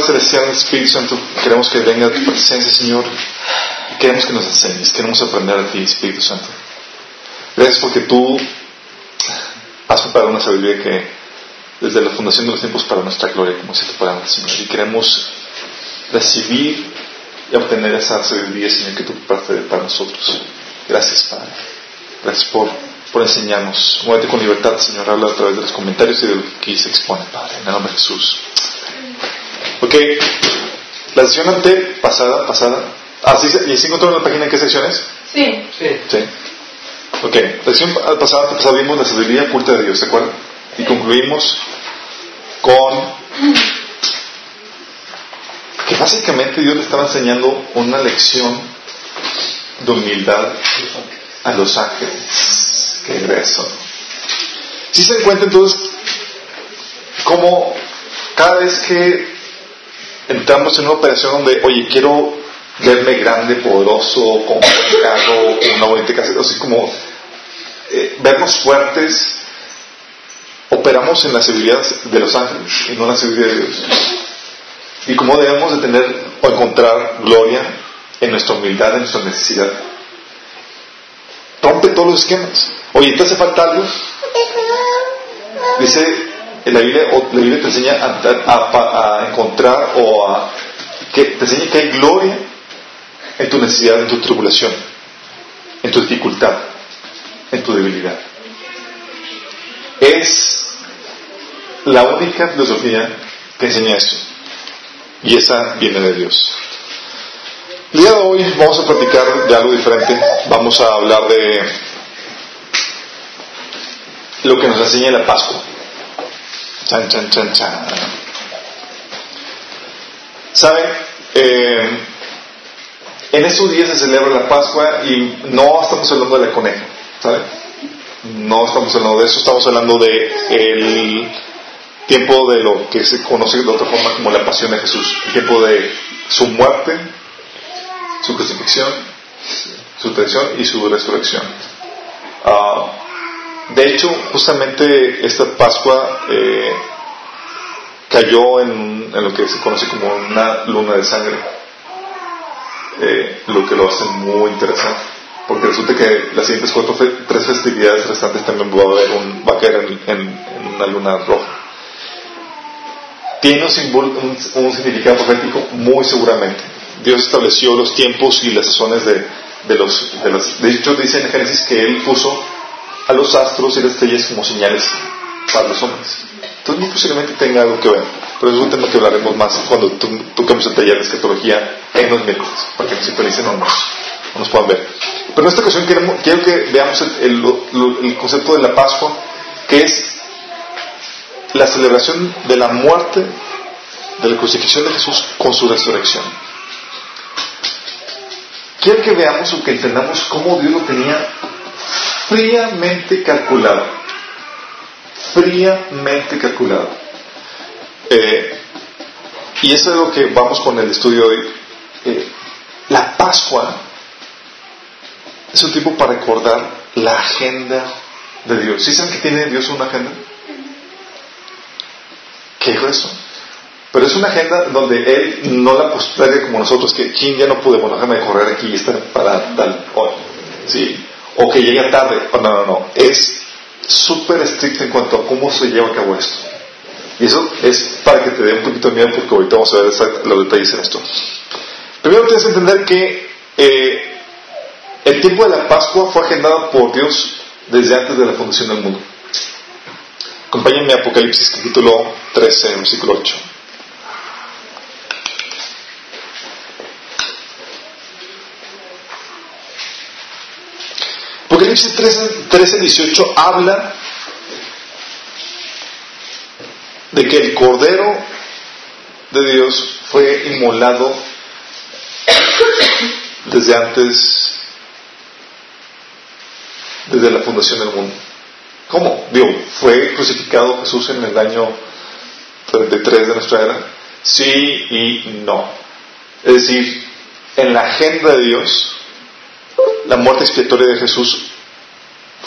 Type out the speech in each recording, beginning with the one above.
Padre Celestial, Espíritu Santo, queremos que venga a tu presencia, Señor. Y queremos que nos enseñes, queremos aprender a ti, Espíritu Santo. Gracias porque tú has preparado una sabiduría que desde la fundación de los tiempos para nuestra gloria, como se te palabra, Señor. Y queremos recibir y obtener esa sabiduría, Señor, que tú preparaste para nosotros. Gracias, Padre. Gracias por, por enseñarnos. Muévete con libertad, Señor. Habla a través de los comentarios y de lo que aquí se expone, Padre. En el nombre de Jesús. Ok. La sesión ante pasada, pasada. Ah, ¿sí, ¿Y se encontró en la página en qué secciones? Sí. Sí. Sí. Ok. La sesión pasada, pasada vimos la sabiduría oculta de Dios, ¿de acuerdo? Y concluimos con que básicamente Dios le estaba enseñando una lección de humildad a los ángeles. Qué grueso. Si se encuentra entonces como cada vez que entramos en una operación donde, oye, quiero verme grande, poderoso, con un carro, con una bonita casa, así como eh, vernos fuertes, operamos en la seguridad de los ángeles y no en la seguridad de Dios. Y cómo debemos de tener o encontrar gloria en nuestra humildad, en nuestra necesidad. Rompe todos los esquemas. Oye, ¿te hace falta algo? Dice la Biblia, te enseña a, encontrar o a que te enseña que hay gloria en tu necesidad, en tu tribulación, en tu dificultad, en tu debilidad. Es la única filosofía que enseña eso. Y esa viene de Dios. El día de hoy vamos a platicar de algo diferente. Vamos a hablar de lo que nos enseña la Pascua. Chan, chan, chan, chan. ¿Saben? Eh, en estos días se celebra la Pascua y no estamos hablando de la coneja, ¿saben? No estamos hablando de eso, estamos hablando de el tiempo de lo que se conoce de otra forma como la pasión de Jesús, el tiempo de su muerte, su crucifixión, su traición y su resurrección. Ah, de hecho, justamente esta Pascua eh, cayó en, lo que se conoce como una luna de sangre, eh, lo que lo hace muy interesante, porque resulta que las siguientes cuatro tres festividades restantes también va a, haber un, va a caer en una luna roja. Tiene un, un, significado profético muy seguramente. Dios estableció los tiempos y las sazones de, de los, de los... De hecho, dice en Génesis que Él puso a los astros y las estrellas como señales para los hombres. Entonces, muy posiblemente tenga algo que ver. Pero es un tema que hablaremos más cuando toquemos el taller de escatología en los miércoles, para que nos sintonicen o nos, nos puedan ver. Pero en esta ocasión quiero que veamos el, el concepto de la Pascua, que es la celebración de la muerte, de la crucifixión de Jesús con su resurrección. Quiero que veamos o que entendamos cómo Dios lo tenía fríamente calculado. Fríamente calculado. Eh, y eso es lo que vamos con el estudio de hoy. Eh, la Pascua es un tiempo para recordar la agenda de Dios. ¿Sí saben que tiene Dios una agenda? ¿Qué es eso? Pero es una agenda donde él no la posterga como nosotros, que quien ya no pude, bueno, déjame correr aquí y estar para tal, o, ¿sí? O que llega tarde. no, no, no. Es súper estricto en cuanto a cómo se lleva a cabo esto. Y eso es para que te dé un poquito de miedo, porque ahorita vamos a ver los detalles en esto. Primero tienes que entender que eh, el tiempo de la Pascua fue agendado por Dios desde antes de la fundación del mundo. Acompáñenme a Apocalipsis capítulo 13, versículo 8. Apocalipsis 13, 18 habla de que el Cordero de Dios fue inmolado desde antes, desde la fundación del mundo. ¿Cómo? Digo, ¿fue crucificado Jesús en el año 33 de nuestra era? Sí y no. Es decir, en la agenda de Dios, la muerte expiatoria de Jesús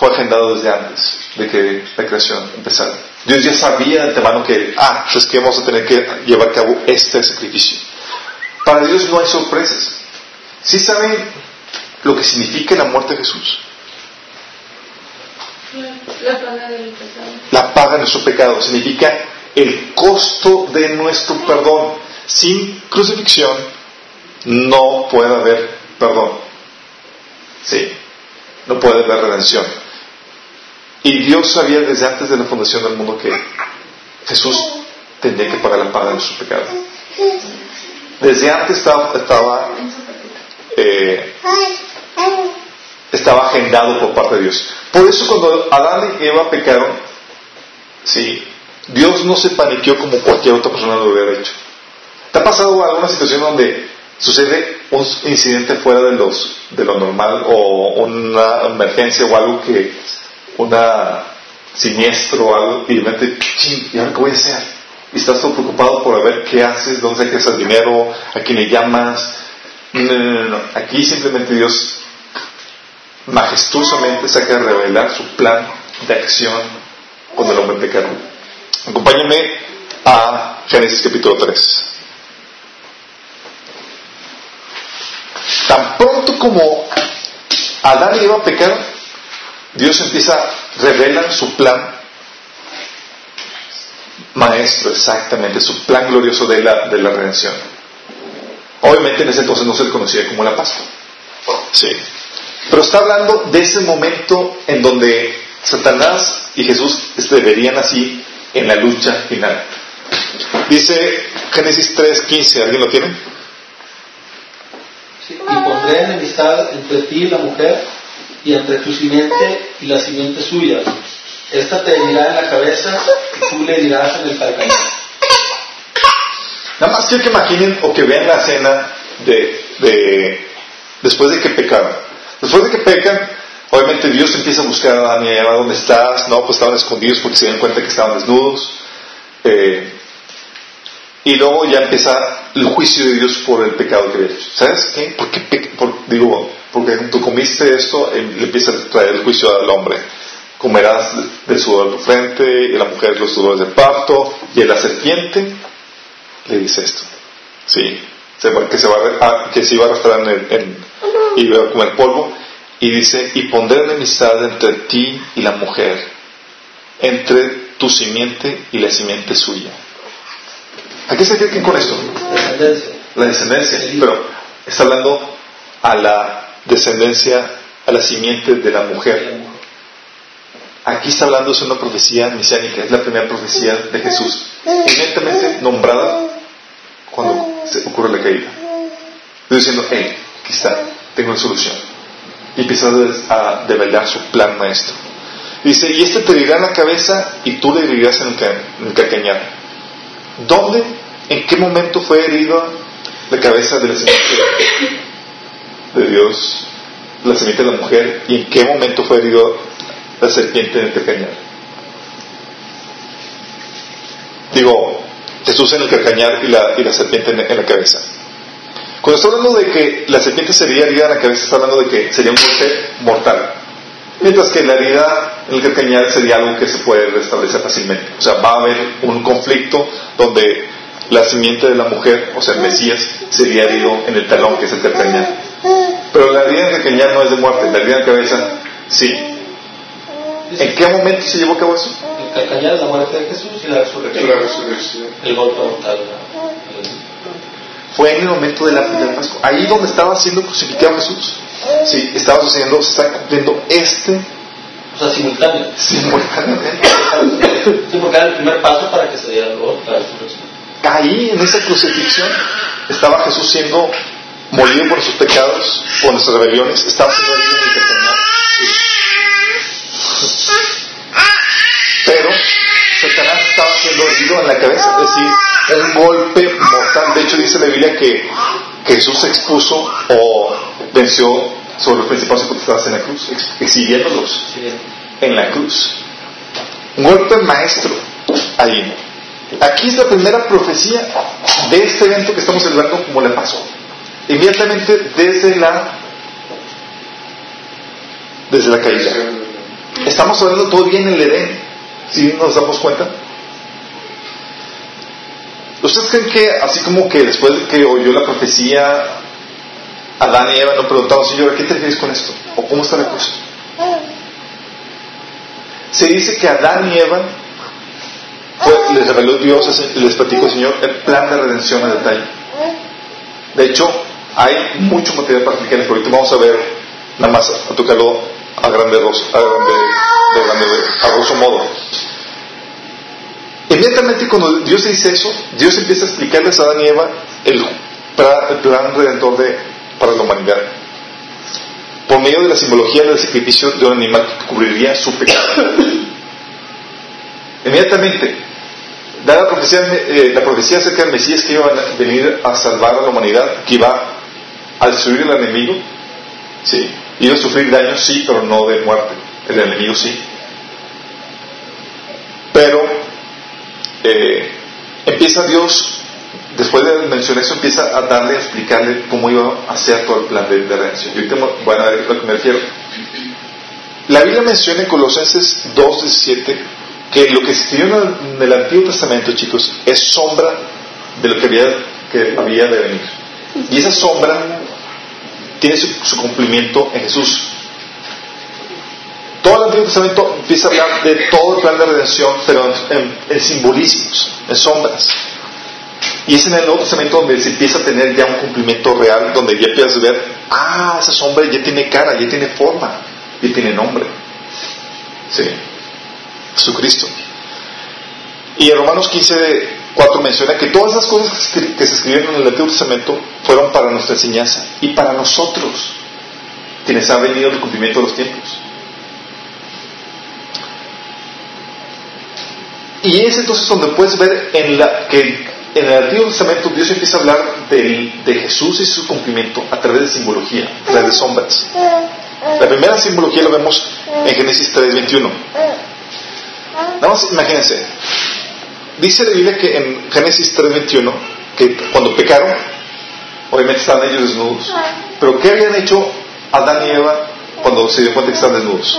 fue agendada desde antes de que la creación empezara. Dios ya sabía de antemano que, ah, es que vamos a tener que llevar a cabo este sacrificio. Para Dios no hay sorpresas. ¿Sí saben lo que significa la muerte de Jesús? La paga del pecado. La paga de nuestro pecado significa el costo de nuestro perdón. Sin crucifixión no puede haber perdón. Sí, no puede haber redención. Y Dios sabía desde antes de la fundación del mundo que Jesús tendría que pagar la paga de su pecado. Desde antes estaba, estaba, eh, estaba agendado por parte de Dios. Por eso cuando Adán y Eva pecaron, sí, Dios no se paniqueó como cualquier otra persona lo hubiera hecho. ¿Te ha pasado alguna situación donde sucede un incidente fuera de, los, de lo normal o una emergencia o algo que, una siniestro o algo y de repente, ¿y ahora qué voy a hacer? Y estás todo preocupado por ver qué haces, dónde sacas el dinero, a quién le llamas. No, no, no, Aquí simplemente Dios majestuosamente saca a revelar su plan de acción con el hombre pecado. Acompáñame a Génesis capítulo 3. Tan pronto como Adán y Eva pecaron, Dios empieza a revelar su plan maestro, exactamente, su plan glorioso de la, de la redención. Obviamente en ese entonces no se le conocía como la Pascua. Sí. Pero está hablando de ese momento en donde Satanás y Jesús verían así en la lucha final. Dice Génesis 3:15, ¿alguien lo tiene? Y pondré enemistad entre ti y la mujer, y entre tu simiente y la simiente suya. Esta te herirá en la cabeza, y tú le dirás en el calcañar. Nada más quiero que imaginen o que vean la escena de, de después de que pecaron. Después de que pecan, obviamente Dios empieza a buscar a Adán y ¿dónde estás? No, pues estaban escondidos porque se dieron cuenta que estaban desnudos. Eh, y luego ya empieza el juicio de Dios por el pecado que había hecho. ¿Sabes qué? ¿Por qué por, digo, porque tú comiste esto, le empieza a traer el juicio al hombre. Comerás del sudor de tu frente, y la mujer los sudores del parto, y a la serpiente le dice esto. Sí, que se, va que se iba a arrastrar en, el, en y iba a comer polvo. Y dice, y pondré enemistad entre ti y la mujer, entre tu simiente y la simiente suya. ¿A qué se refiere con esto? La descendencia. Pero está hablando a la descendencia, a la simiente de la mujer. Aquí está hablando de una profecía mesiánica, es la primera profecía de Jesús, evidentemente nombrada cuando se ocurre la caída. Diciendo, hey, aquí está, tengo la solución. Y empieza a develar su plan maestro. Dice, y este te dirá en la cabeza y tú le dirías en el, calcañar. ¿Dónde, en qué momento fue herido la cabeza de la semilla de Dios, la semilla de la mujer, y en qué momento fue herido la serpiente en el calcañar? Digo, Jesús en el calcañar y la, y la serpiente en, la cabeza. Cuando está hablando de que la serpiente sería herida en la cabeza, está hablando de que sería un golpe mortal. Mientras que la herida en el calcañar sería algo que se puede restablecer fácilmente. O sea, va a haber un conflicto donde la simiente de la mujer, o sea, el Mesías, sería herido en el talón, que es el calcañar. Pero la herida en el calcañar no es de muerte, la herida en la cabeza, sí. ¿En qué momento se llevó a cabo eso? El calcañar es la muerte de Jesús y la resurrección. El golpe mortal. Fue en el momento de la primera Pascua. Ahí donde estaba siendo crucificado Jesús. Sí, estaba sucediendo, se está cumpliendo este. O sea, simultáneo. Simultáneamente. sí, porque era el primer paso para que se diera golpe, la resurrección. Ahí, en esa crucifixión, estaba Jesús siendo molido por sus pecados, por nuestras rebeliones, estaba siendo herido en el. Pero Satanás estaba siendo herido en la cabeza, es decir, un golpe mortal. De hecho, dice la Biblia que, Jesús expuso o venció sobre los principales potestades en la cruz, exhibiéndolos en la cruz. Un golpe maestro ahí. Aquí es la primera profecía de este evento que estamos celebrando como le pasó. Inmediatamente desde la desde la caída. Estamos hablando todavía en el Edén, si nos damos cuenta. ¿Ustedes creen que así como que después de que oyó la profecía, Adán y Eva no preguntaron, Señor, ¿qué te refieres con esto? ¿O cómo está la cosa? Se dice que Adán y Eva les reveló Dios, les platicó el Señor el plan de redención a detalle. De hecho, hay mucho material para explicar, pero ahorita vamos a ver nada más a tocarlo a grande, a grande, de grande, a grosso modo. Inmediatamente cuando Dios dice eso, Dios empieza a explicarles a Adán y Eva el, plan redentor de, para la humanidad. Por medio de la simbología del sacrificio de un animal que cubriría su pecado. Inmediatamente, da la profecía, eh, la profecía acerca del Mesías que iba a venir a salvar a la humanidad, que iba a destruir al enemigo, sí, iba a sufrir daño, sí, pero no de muerte. El enemigo sí. Pero eh, empieza Dios, después de mencionar eso, empieza a darle, a explicarle cómo iba a hacer todo el plan de, redención. Y bueno, a ver a lo que me refiero. La Biblia menciona en Colosenses 2.17 que lo que se escribió en el, Antiguo Testamento, chicos, es sombra de lo que había, que había de venir. Y esa sombra tiene su, cumplimiento en Jesús. Todo el Antiguo Testamento empieza a hablar de todo el plan de redención, pero en, simbolismos, en sombras. Y es en el Nuevo Testamento donde se empieza a tener ya un cumplimiento real, donde ya empiezas a ver, ah, esa sombra ya tiene cara, ya tiene forma, ya tiene nombre. Sí. Jesucristo. Y en Romanos 15, 4 menciona que todas esas cosas que se escribieron en el Antiguo Testamento fueron para nuestra enseñanza y para nosotros, quienes han venido el cumplimiento de los tiempos. Y es entonces donde puedes ver en la, que en el Antiguo Testamento Dios empieza a hablar de Jesús y su cumplimiento a través de simbología, a través de sombras. La primera simbología lo vemos en Génesis 3.21. Nada más imagínense. Dice la Biblia que en Génesis 3.21 que cuando pecaron, obviamente estaban ellos desnudos. Pero ¿qué habían hecho Adán y Eva cuando se dio cuenta que estaban desnudos?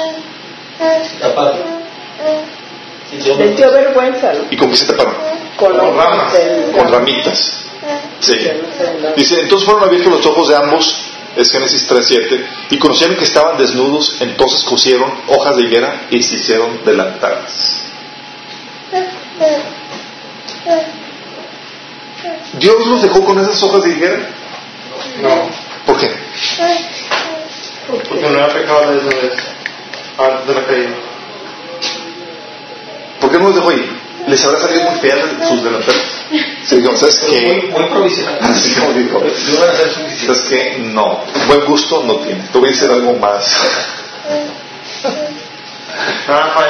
Taparon. Sintió vergüenza. ¿Y con qué se taparon? Con, ramas. Con ramitas. Sí. Dice, entonces fueron abiertos los ojos de ambos, es Génesis 3.7, y conocieron que estaban desnudos, entonces cosieron hojas de higuera y se hicieron delantales. ¿Dios los dejó con esas hojas de higuera? No. ¿Por qué? Porque no era pecado de desnudez antes de la caída. ¿Por qué no los dejó ahí? ¿Les habrá salido muy feas sus delanteros? Sí, digo, ¿sabes qué? Muy, muy provisional. Así como dijo. ¿Sabes qué? No. Buen gusto no tiene. Te voy a decir algo más. Ah.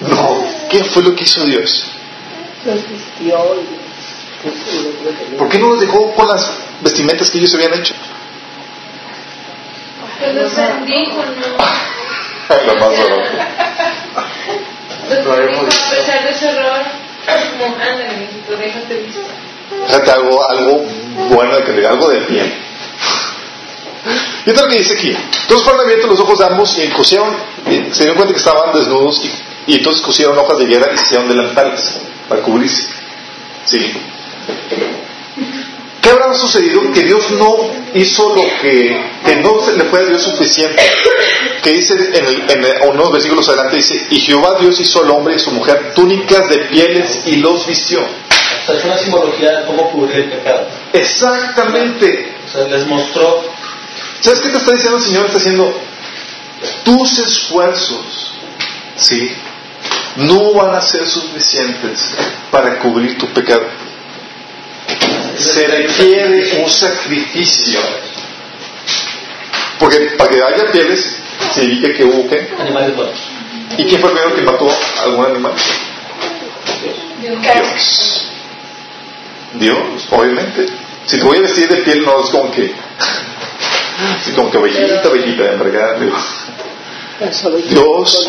No. ¿Qué fue lo que hizo Dios? Los vistió ¿Por qué no los dejó con las vestimentas que ellos habían hecho? Porque los bendijo, ¿no? La más a pesar de su error, como, ándale, mijito, déjate visto. Déjate algo, algo bueno, que algo de bien. Y otra que dice aquí, entonces fueron abiertos los ojos de ambos y cosieron, se dieron cuenta que estaban desnudos y, y entonces cosieron hojas de higuera y se hicieron delantales para cubrirse. ¿Sí? ¿Qué habrá sucedido? Que Dios no hizo lo que, que no se le fue a Dios suficiente. Que dice en, en unos versículos adelante, dice, y Jehová Dios hizo al hombre y a su mujer túnicas de pieles y los vistió. O sea, es una simbología de cómo cubrir el pecado. Exactamente. O sea, les mostró. ¿Sabes qué te está diciendo el Señor? Está diciendo, tus esfuerzos, ¿sí? No van a ser suficientes para cubrir tu pecado se requiere un sacrificio. Porque para que haya pieles, significa que hubo ¿qué? Animales buenos. ¿Y quién fue el primero que mató a algún animal? Dios. Dios, obviamente. Si te voy a vestir de piel, no es como que. Así como que bellita, bellita, en verdad. Dios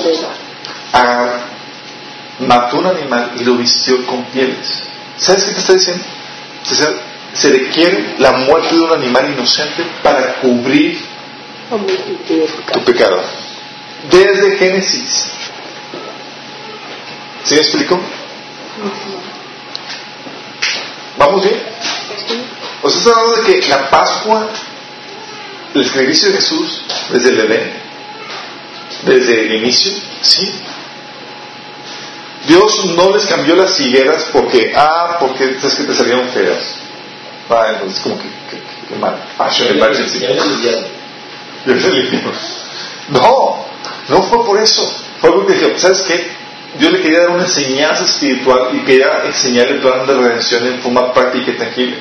ah, mató un animal y lo vistió con pieles. ¿Sabes qué te está diciendo? Se requiere la muerte de un animal inocente para cubrir tu pecado. Desde Génesis. ¿Sí me explico? ¿Vamos bien? O sea, estamos hablando de que la Pascua, el sacrificio de Jesús, desde el Edén, desde el inicio, ¿sí? Dios no les cambió las higueras porque, ah, porque es que te salieron feas. Ah, entonces como que, que, que, que mal. Fashion emergency. No, no fue por eso. Fue porque dije, ¿sabes qué? Dios le quería dar una enseñanza espiritual y quería enseñarle el plan de redención en forma práctica y tangible.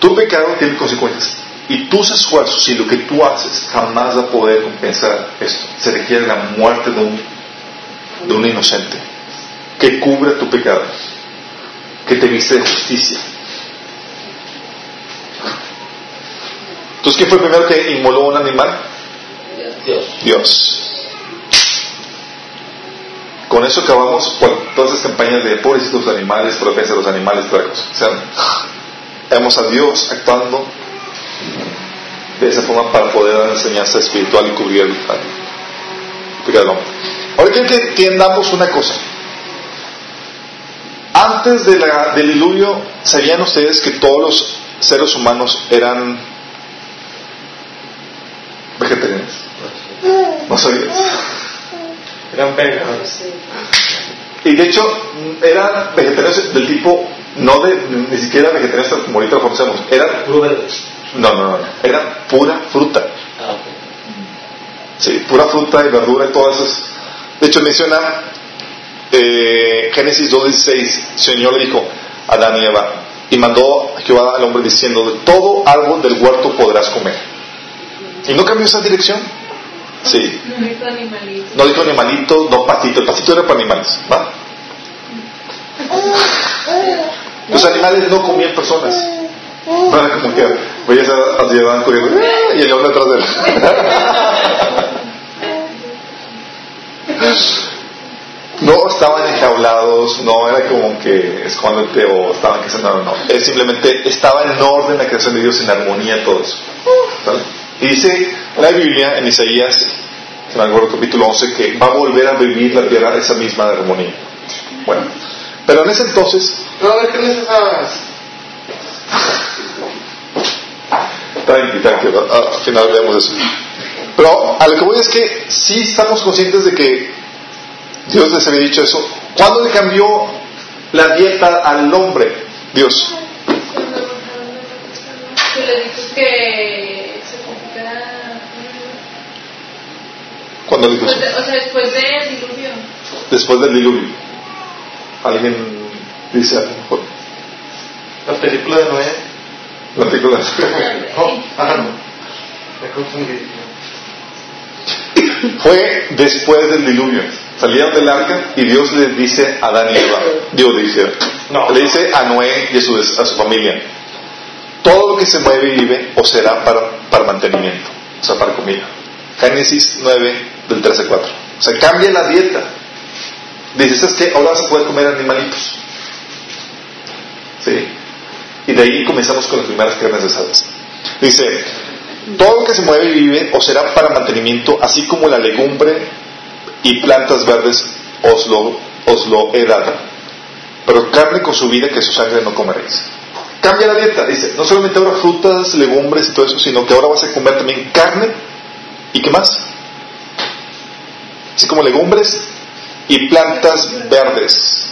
Tu pecado tiene consecuencias. Y tus esfuerzos y lo que tú haces jamás va a poder compensar esto. Se requiere la muerte de un, de un inocente que cubra tu pecado, que te viste de justicia. Entonces, ¿quién fue el primero que inmoló un animal? Dios. Dios. Con eso acabamos todas esas campañas de pobrecitos animales, de los animales, sea, vemos a Dios actuando de esa forma para poder dar enseñanza espiritual y cubrir el pecado. Ahora quiero que entiendamos una cosa. Antes de la, del diluvio, ¿sabían ustedes que todos los seres humanos eran vegetarianos? ¿No sabías? Eran pegados. Y de hecho, eran vegetarianos del tipo, no de, ni siquiera vegetarianos como ahorita lo conocemos, eran, no, no, no, eran pura fruta. Sí, pura fruta y verdura y todas esas. De hecho, menciona eh, Génesis 2.16, el Señor le dijo a Adán y Eva, y mandó a Jehová al hombre diciendo, de todo árbol del huerto podrás comer. ¿Y no cambió esa dirección? Sí. No dijo animalito. No dijo animalito, no patito. El patito era para animales, ¿va? Los animales no comían personas. No era como que veías a, a llevar corriendo y el hombre atrás de él. No estaban enjaulados, no era como que escóndete o estaban que se no, no. Es simplemente estaba en orden la creación de Dios, en armonía todo eso. Y dice la Biblia en Isaías, en el capítulo 11, que va a volver a vivir la tierra esa misma armonía. Bueno, pero en ese entonces, No, esas. tranqui, tranqui, al final vemos eso. Pero a lo que voy es que sí estamos conscientes de que Dios les había dicho eso. ¿Cuándo le cambió la dieta al hombre? Dios. De. ¿Cuándo le dijo Después eso? de- o sea, después del diluvio. Después del diluvio. ¿Alguien dice a lo mejor? La película de Noé. La película. Oh, ah, no. Me confundí. Fue después del diluvio. Salieron del arca y Dios le dice a Adán y Eva, Dios dice, No. le dice a Noé y a su, a su familia, todo lo que se mueve y vive os será para, para mantenimiento, o sea, para comida. Génesis 9 del 13 al 4. O sea, cambia la dieta. Dices, es que ahora a poder comer animalitos. ¿Sí? Y de ahí comenzamos con las primeras carnes asadas. Dice, todo lo que se mueve y vive os será para mantenimiento, así como la legumbre y plantas verdes os lo, os lo he dado. Pero carne con su vida que su sangre no comeréis. Cambia la dieta, dice, no solamente ahora frutas, legumbres y todo eso, sino que ahora vas a comer también carne y qué más. Así como legumbres y plantas verdes.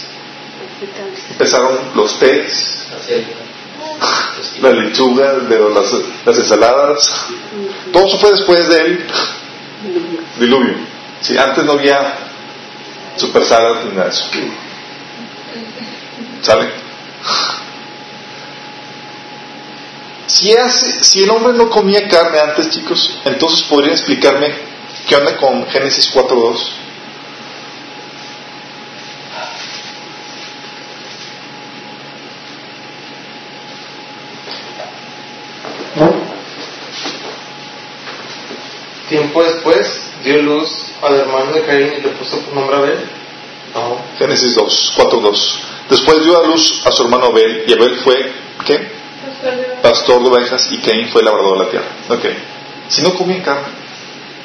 Empezaron los tés, Así es. la lechuga, de las, las ensaladas. Todo eso fue después del diluvio. Si antes no había super salad ni nada de eso. ¿Sale? Si, hace, si el hombre no comía carne antes, chicos, entonces podrían explicarme qué onda con Génesis 4.2. Tiempo después dio luz al hermano de Caín y le puso por nombre Abel. No. Génesis 2, 4.2. Después dio a luz a su hermano Abel, y Abel fue, ¿qué? Pastor de ovejas y Caín fue labrador de la tierra. Ok. Si no comían carne,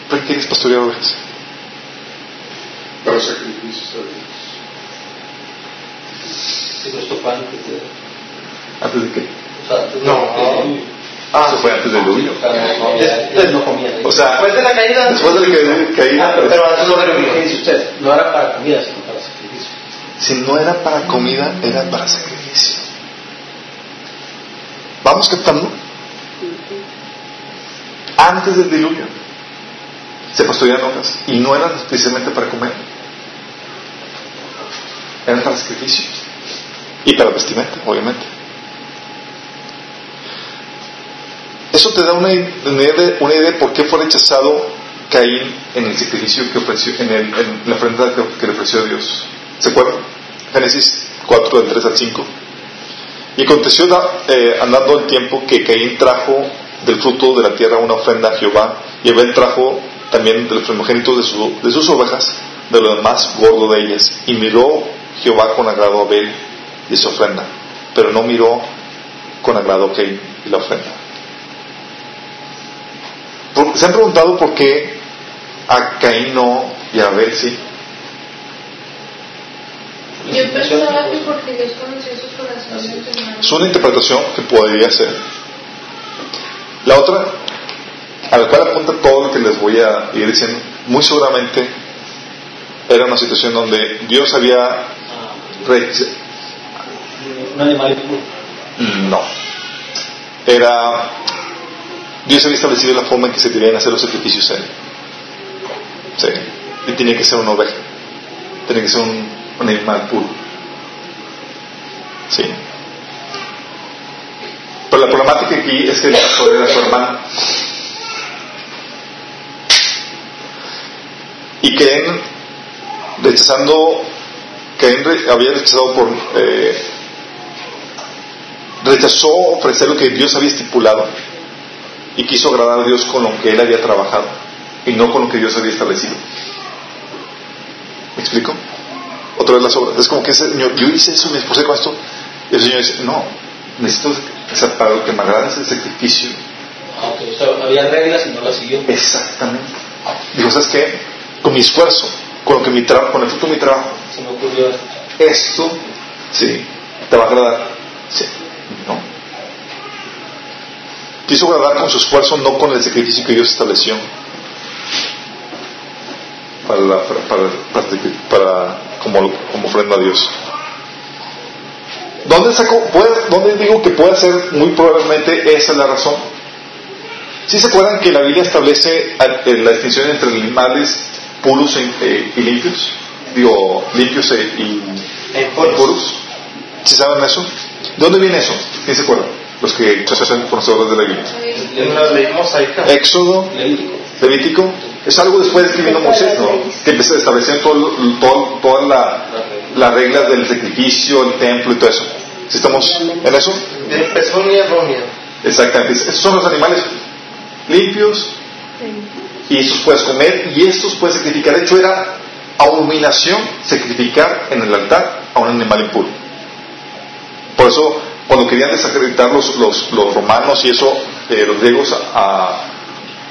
¿para qué quieres pastorear ovejas? Para sacrificios a Dios. Pero esto fue antes de. ¿Antes de qué? No. Ah, Eso fue antes del diluvio. Sea, no comía. O sea, Después de la caída. después de que caída, Ah, pero, Pero antes no ¿qué era dice usted? No era para comida, sino para sacrificio. si no era para comida, era para sacrificio. ¿Vamos captando? Antes del diluvio se construían hojas y no eran especialmente para comer, eran para sacrificio y para vestimenta, obviamente. Eso te da una, idea, de, por qué fue rechazado Caín en el sacrificio que ofreció, en, la ofrenda que, le ofreció a Dios. ¿Se acuerdan? Génesis 4, del 3 al 5. Y aconteció eh, andando el tiempo que Caín trajo del fruto de la tierra una ofrenda a Jehová, y Abel trajo también de los primogénitos de, su- de sus ovejas, de lo más gordo de ellas. Y miró Jehová con agrado a Abel y su ofrenda, pero no miró con agrado a Caín y la ofrenda. ¿Se han preguntado por qué a Caín no y a Abel sí? Yo pensaba que porque Dios conocía su corazón. Es una interpretación que podría ser. La otra, a la cual apunta todo lo que les voy a ir diciendo, muy seguramente era una situación donde Dios había Ah, un animal. No. Era. Dios había establecido la forma en que se debían hacer los sacrificios en. Sí. Y tenía que ser una oveja. Tenía que ser un, animal puro. Sí. Pero la problemática aquí es que pastor era su hermano. Y que en, rechazando, que re- había rechazado por. eh, rechazó ofrecer lo que Dios había estipulado y quiso agradar a Dios con lo que él había trabajado y no con lo que Dios había establecido. ¿Me explico? Otra vez las obras. Es como que señor, yo hice eso, me esposé con esto. Y el Señor dice, no, necesito, o sea, para lo que me agrada es el sacrificio. Ah, ok. O sea, había reglas y no las siguió. Exactamente. Digo, ¿sabes qué? Con mi esfuerzo, con, lo que mi tra- con el fruto de mi trabajo, Se me ocurrió esto. esto, sí, te va a agradar. Sí, no. Quiso agradar con su esfuerzo, no con el sacrificio que Dios estableció para, la- para, para, para- para- como, como ofrenda a Dios. ¿Dónde, saco, puede- ¿Dónde digo que puede ser muy probablemente esa es la razón? ¿Sí se acuerdan que la Biblia establece la distinción entre animales puros e- eh, y limpios? Digo, limpios e- y E impuros. impuros. ¿Sí saben eso? ¿De dónde viene eso? ¿Quién se acuerda? Los que son conocedores de la Biblia. Éxodo, Levítico. Es algo después de que vino Moisés, ¿no? Que empezó a establecer todo, todo- todas la- las reglas del sacrificio, el templo y todo eso. ¿Sí estamos en eso? De pezuña errónea. Exactamente. Estos son los animales limpios y estos puedes comer y estos puedes sacrificar. De hecho, era abominación sacrificar en el altar a un animal impuro. Por eso, cuando querían desacreditar los, los, los romanos y eso, eh, los griegos, a,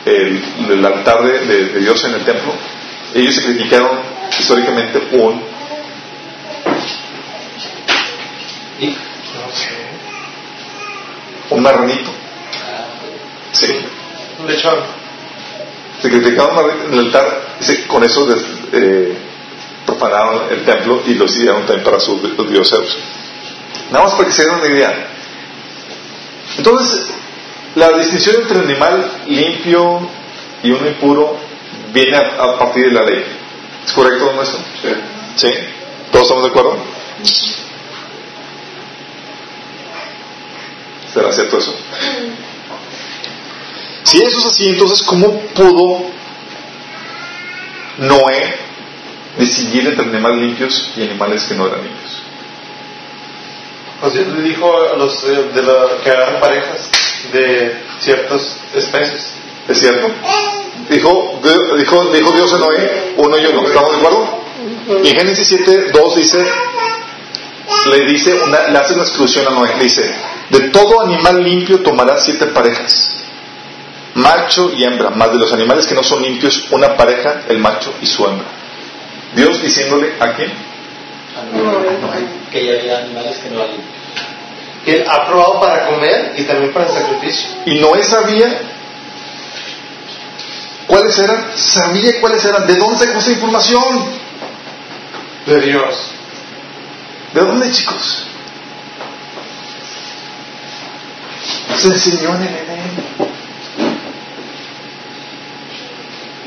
el, el altar de, de- de Dios en el templo, ellos sacrificaron históricamente un, un marranito. Sí. Un lechón. sacrificaron en el altar y se- con eso des- eh, profanaron el templo y lo hicieron también para sus los dioses. Nada más para que se den una idea. Entonces, la distinción entre el animal limpio y uno impuro viene a, a partir de la ley. ¿Es correcto, don Ernesto? Sí. ¿Todos estamos de acuerdo? ¿Será cierto eso? Si eso es así, entonces, ¿cómo pudo Noé distinguir entre animales limpios y animales que no eran limpios? Le dijo a los eh, de la, que parejas de ciertas especies. ¿Es cierto? Dijo, dijo, dijo Dios a Noé, uno y uno, ¿estamos de acuerdo? Y en Génesis 7, 2 dice, le dice, le hace una exclusión a Noé, dice, de todo animal limpio tomarás siete parejas, macho y hembra, más de los animales que no son limpios, una pareja, el macho y su hembra. Dios diciéndole a quién? Que ya había animales que no limpios. Él ha probado para comer y también para el sacrificio. Y Noé sabía cuáles eran, sabía cuáles eran, de dónde sacó esa información, De Dios. de dónde chicos. Se enseñó en el Edén.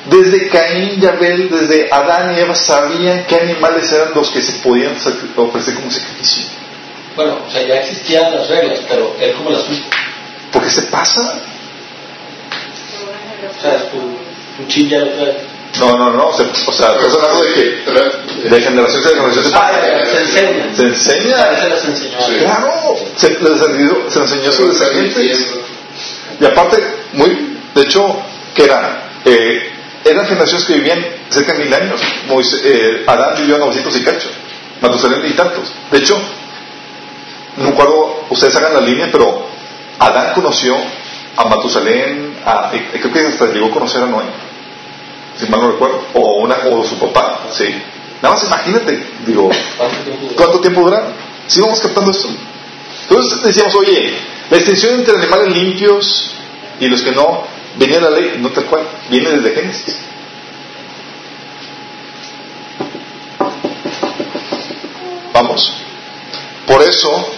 Desde Caín y Abel, desde Adán y Eva sabían qué animales eran los que se podían sacri- ofrecer como sacrificio. Bueno, o sea, ya existían las reglas, pero él como las supo. Porque se pasa. O sea, tu, tu chin ya lo trae. No, no, no. se- o sea, estás hablando de que de generación en generación se Ah, se enseña. Se enseña. A las enseñó. Sí. Claro, se, les enseñó, se enseñó a sus descendientes. Y aparte, muy, de hecho, que eran? Eh, eran generaciones que vivían cerca de mil años. Moisés- eh, Adán vivió 900 y cacho, Matusalén y tantos. De hecho, no me acuerdo, ustedes hagan la línea, pero Adán conoció a Matusalén, a, y creo que hasta llegó a conocer a Noé, si mal no recuerdo, o, una, o su papá, sí. Nada más imagínate, digo, ¿Cuánto tiempo duraron? Sí, vamos captando esto. Entonces decíamos, oye, la distinción entre animales limpios y los que no, venía de la ley, no tal cual, viene desde Génesis. Vamos. Por eso,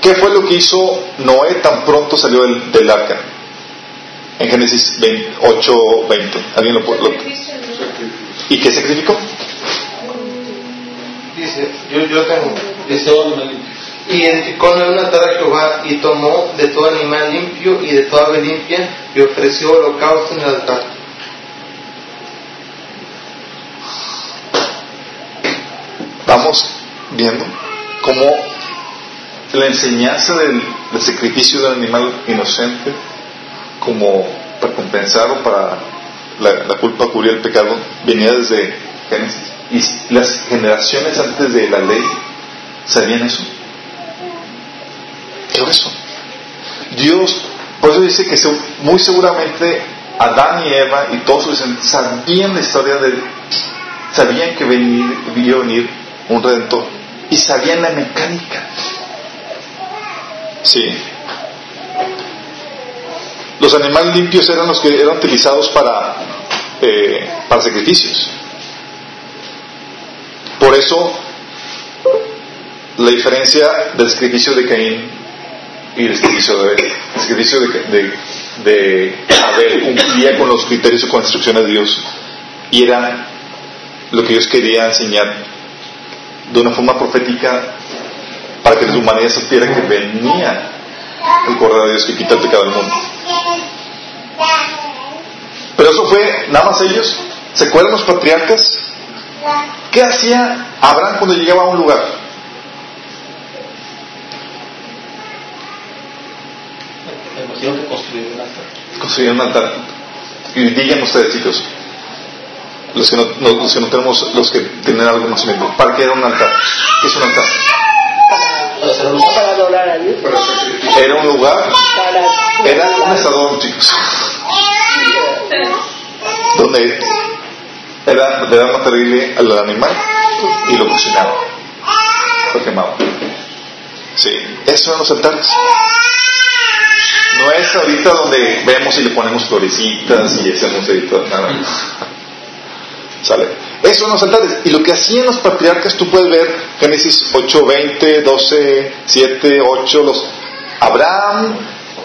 ¿qué fue lo que hizo Noé tan pronto salió del, del arca? En Génesis 20, 8, 20. ¿Alguien lo puede? ¿Y qué sacrificó? Dice, yo, yo tengo. Dice, oh, animal limpio. Identificó Noé un altar a Jehová y tomó de todo animal limpio y de toda ave limpia y ofreció holocausto en el altar. Vamos viendo cómo la enseñanza del, del sacrificio del animal inocente como para compensar o para la, la culpa cubrir el pecado venía desde Génesis y las generaciones antes de la ley sabían eso ¿qué eso? Dios por eso dice que muy seguramente Adán y Eva y todos sus descendientes sabían la historia del sabían que venir, iba a venir un redentor y sabían la mecánica. Sí. Los animales limpios eran los que eran utilizados para, eh, para sacrificios. Por eso, la diferencia del sacrificio de Caín y del sacrificio de Abel. El sacrificio de, de, de Abel cumplía con los criterios y con las instrucciones de Dios y era lo que Dios quería enseñar de una forma profética para que la humanidad supiera que venía el Cordero de Dios que quita el pecado del mundo. Pero eso fue nada más ellos. ¿Se acuerdan los patriarcas? ¿Qué hacía Abraham cuando llegaba a un lugar? Que construyeron un altar. Construyeron un altar. Y digan ustedes, chicos, los que no, no- los que no tenemos, los que tienen algo más conocimiento, ¿para qué era un altar? ¿Qué es un altar? Para hacer un para adorar a Dios. Era un lugar, era un asador, chicos. donde era, le daban material al animal y lo cocinaban, lo quemaban. Sí, eso eran los altares. No es ahorita donde vemos y le ponemos florecitas y hacemos ahorita nada. ¿Sale? Eso son los altares. Y lo que hacían los patriarcas, tú puedes ver Génesis 8, 20, 12, 7, 8, los Abraham,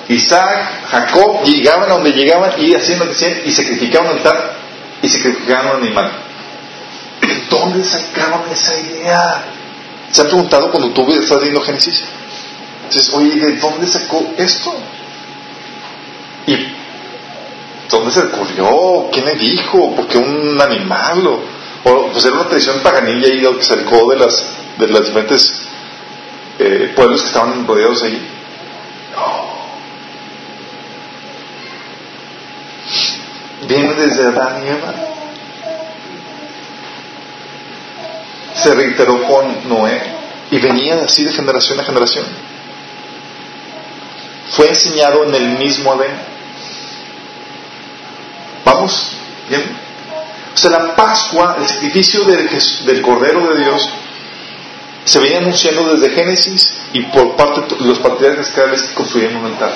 Isaac, Jacob, llegaban a donde llegaban y hacían lo que hacían y sacrificaban un altar y sacrificaban un animal. ¿De dónde sacaban esa idea? ¿Se han preguntado cuando tú estás leyendo Génesis? Dices, oye, ¿de dónde sacó esto? ¿Y dónde se ocurrió? ¿Quién le dijo? ¿Por qué un animal? O, pues era una tradición paganilla ahí que sacó de las, de las diferentes eh, pueblos que estaban rodeados ahí. Viene desde Adán y Eva. Se reiteró con Noé y venía así de generación a generación. Fue enseñado en el mismo Adén. ¿Vamos? ¿Bien? O sea, la Pascua, el sacrificio del, del Cordero de Dios, se venía anunciando desde Génesis y por parte de los vez que construían un altar.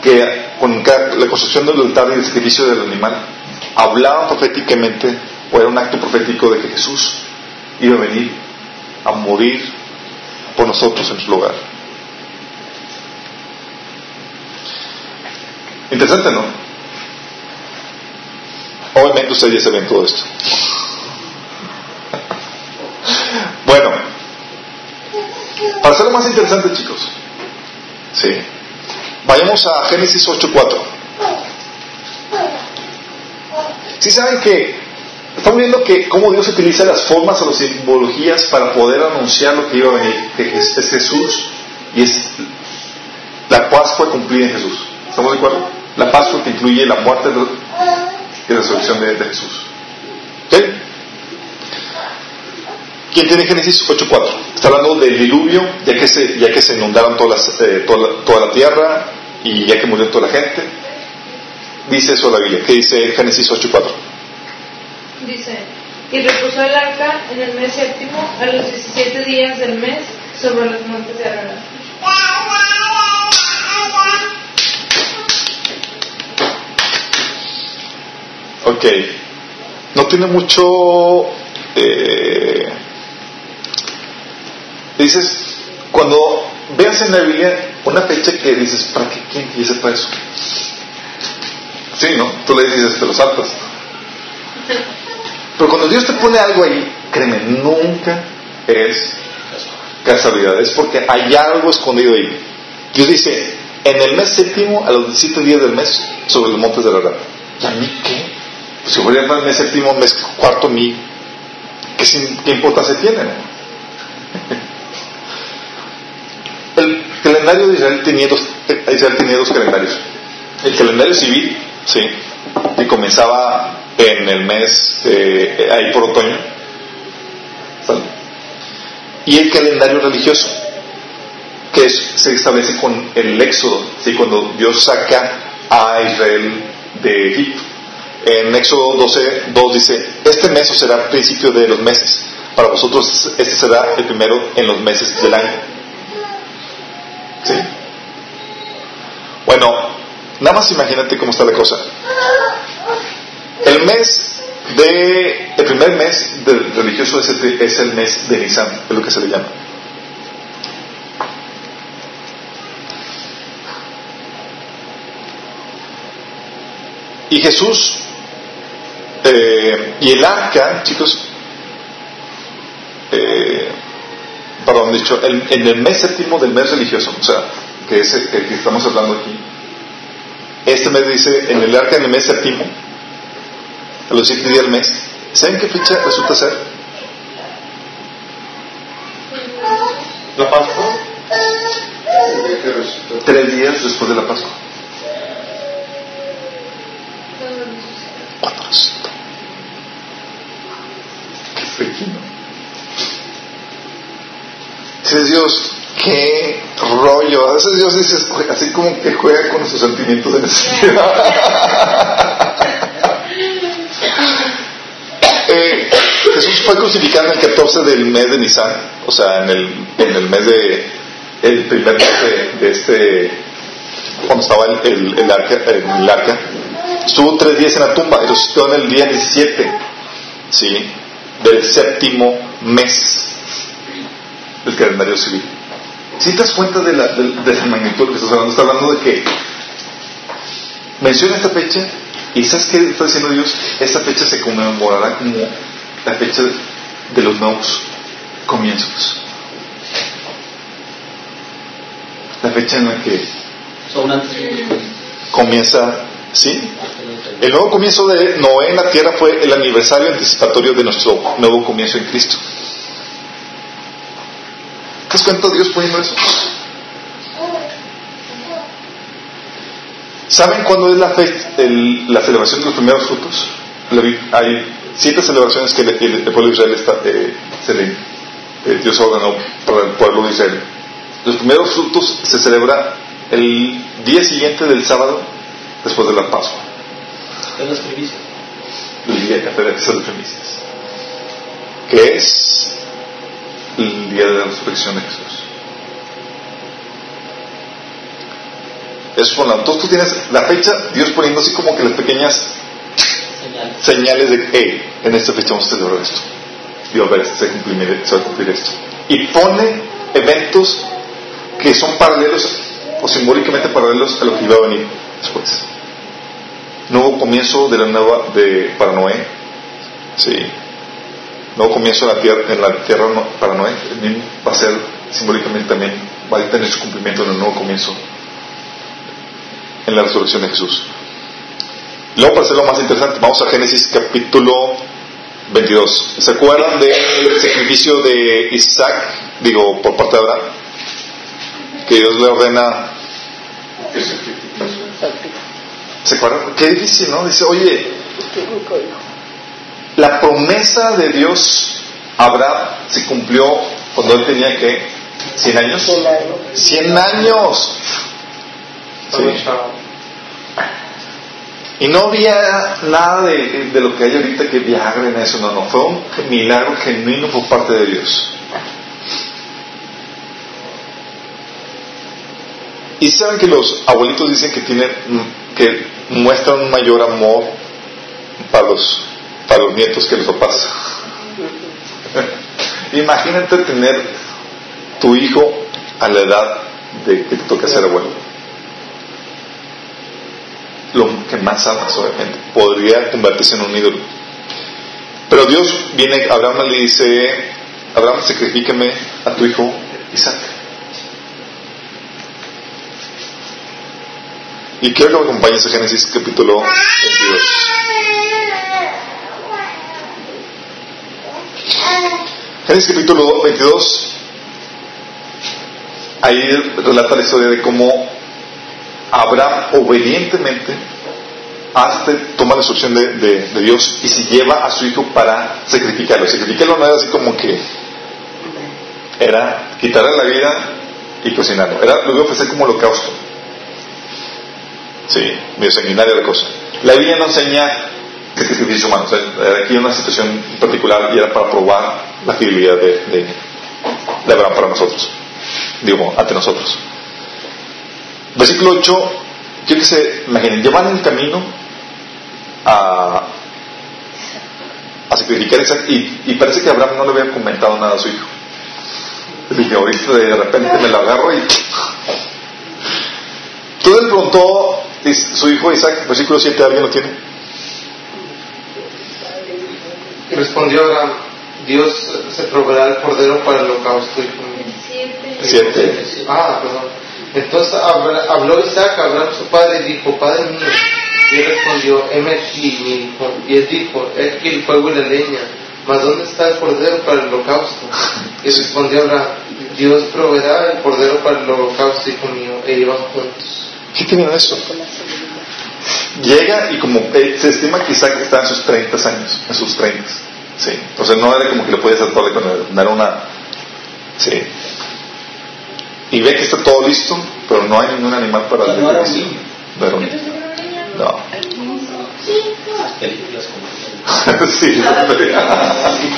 Que con la construcción del altar y el sacrificio del animal, hablaban proféticamente, o era un acto profético de que Jesús iba a venir a morir por nosotros en su lugar. Interesante, ¿no? Obviamente ustedes ya saben todo esto. Bueno, para hacerlo más interesante, chicos, sí, vayamos a Génesis 8.4. Si saben que estamos viendo que cómo Dios utiliza las formas o las simbologías para poder anunciar lo que iba a venir, que es Jesús y es la Pascua cumplida en Jesús. ¿Estamos de acuerdo? La Pascua que incluye la muerte y la resurrección de, Jesús. ¿Ok? ¿Quién tiene Génesis 8.4? Está hablando del diluvio, ya que se, ya que se inundaron todas eh, toda, la, tierra y ya que murió toda la gente. Dice eso la Biblia. ¿Qué dice Génesis 8.4? Dice, y reposó el arca en el mes séptimo a los 17 días del mes sobre los montes de Aragón. Ok. No tiene mucho... Eh, dices, cuando veas en la Biblia una fecha que dices, ¿para qué? ¿Quién dice para eso? Sí, ¿no? Tú le dices, te lo saltas. Pero cuando Dios te pone algo ahí, créeme, nunca es casualidad, es porque hay algo escondido ahí. Dios dice, en el mes séptimo, a los 17 días del mes, sobre los montes de la verdad. ¿Y a mí qué? Si el mes séptimo, mes cuarto, mí, ¿qué, qué importancia tiene? el calendario de Israel tenía dos, Israel tenía dos calendarios. El calendario civil, sí, que comenzaba en el mes, eh, ahí por otoño, y el calendario religioso, que se establece con el éxodo, ¿sí? cuando Dios saca a Israel de Egipto. En Éxodo 12, 2 dice, este mes será principio de los meses. Para vosotros este será el primero en los meses del año. ¿Sí? Bueno, nada más imagínate cómo está la cosa. El mes de, el primer mes del religioso es el, es el mes de Nisan, es lo que se le llama. Y Jesús eh, y el arca, chicos, eh, perdón, dicho, en el mes séptimo del mes religioso, o sea, que es el que estamos hablando aquí, este mes dice, en el arca en el mes séptimo, a los siete días del mes, ¿saben qué fecha resulta ser? La Pascua. Tres días después de la Pascua. Cuatro. Qué. Dices Dios, qué rollo. A veces Dios dice, así como que juega con sus sentimientos de necesidad. Eh, Jesús fue crucificado en el 14 del mes de Nisan, o sea, en el, en el mes de, el primer mes de, este, cuando estaba el, el, arca, el, arca, estuvo tres días en la tumba y resucitó en el día 17, ¿sí? Del séptimo mes del calendario civil. Si te das cuenta de la, de, la magnitud que estás hablando, está hablando de que menciona esta fecha y ¿sabes qué está diciendo Dios? Esta fecha se conmemorará como la fecha de los nuevos comienzos. La fecha en la que comienza, ¿sí? El nuevo comienzo de Noé en la tierra fue el aniversario anticipatorio de nuestro nuevo comienzo en Cristo. ¿Te das cuenta Dios poniendo eso? ¿Saben cuándo es la, la celebración de los primeros frutos? Hay siete celebraciones que el, pueblo de Israel está, eh, se le, eh, Dios ordenó para el pueblo de Israel. Los primeros frutos se celebra el día siguiente del sábado después de la Pascua. Es las primicias. el día que de primicias, que es el día de la resurrección de Jesús. Fue la. Entonces tú tienes la fecha, Dios poniendo así como que las pequeñas señales de, hey, en esta fecha vamos a celebrar esto. Y va a ver, se va a cumplir esto. Y pone eventos que son paralelos o simbólicamente paralelos a lo que iba a venir después. Nuevo comienzo de la nueva de para Noé. Sí. Nuevo comienzo en la tierra, en la tierra para Noé. Va a ser simbólicamente también, va a tener su cumplimiento en el nuevo comienzo en la resurrección de Jesús. Luego, para hacerlo más interesante, vamos a Génesis capítulo 22. ¿Se acuerdan del sacrificio de Isaac, digo, por parte de Abraham? Que Dios le ordena. ¿Se acuerdan? Qué difícil, ¿no? Dice, oye, la promesa de Dios Abraham se cumplió cuando él tenía que 100 años. 100 años. Sí. Y no había nada de, lo que hay ahorita que viaje en eso, no, no, fue un milagro genuino por parte de Dios. Y saben que los abuelitos dicen que tienen, que muestran un mayor amor para los, para los nietos que los papás. Imagínate tener tu hijo a la edad de que te toca ser abuelo lo que más amas, obviamente. Podría convertirse en un ídolo. Pero Dios viene, Abraham le dice, Abraham, sacrifícame a tu hijo Isaac. Y quiero que me acompañes a Génesis capítulo 22. Génesis capítulo 22, ahí relata la historia de cómo Abraham obedientemente hace, toma la instrucción de, Dios y se lleva a su hijo para sacrificarlo. Sacrificarlo no era así como que era quitarle la vida y cocinarlo. Era, lo iba a ofrecer como holocausto. Sí, medio sanguinaria la cosa. La Biblia no enseña sacrificio humano. era aquí una situación particular y era para probar la fidelidad de, Abraham para nosotros. Digo, ante nosotros. Versículo 8, quiero que se imaginen, llevan el camino a, a sacrificar y, y parece que Abraham no le había comentado nada a su hijo. Dije, ahorita de repente me lo agarro y... El pronto, su hijo Isaac, versículo 7, ¿alguien lo tiene? Respondió Abraham, Dios se proveerá el cordero para el holocausto. 7. Ah, perdón. Entonces habló Isaac Abraham su padre y dijo, Padre mío. Y él respondió, heme aquí, mi hijo. Y él dijo, es aquí el fuego y la leña. Mas ¿dónde está el cordero para el holocausto? Y respondió Abraham, Dios proveerá el cordero para el holocausto, hijo mío. E iban juntos. ¿Qué tiene eso? Llega y como eh, se estima que Isaac está en sus 30 años, en sus 30. Sí. O sea, no era como que le podías hacer todo con era una... Sí y ve que está todo listo, pero no hay ningún animal para el no era un niño. Pero, no. sí,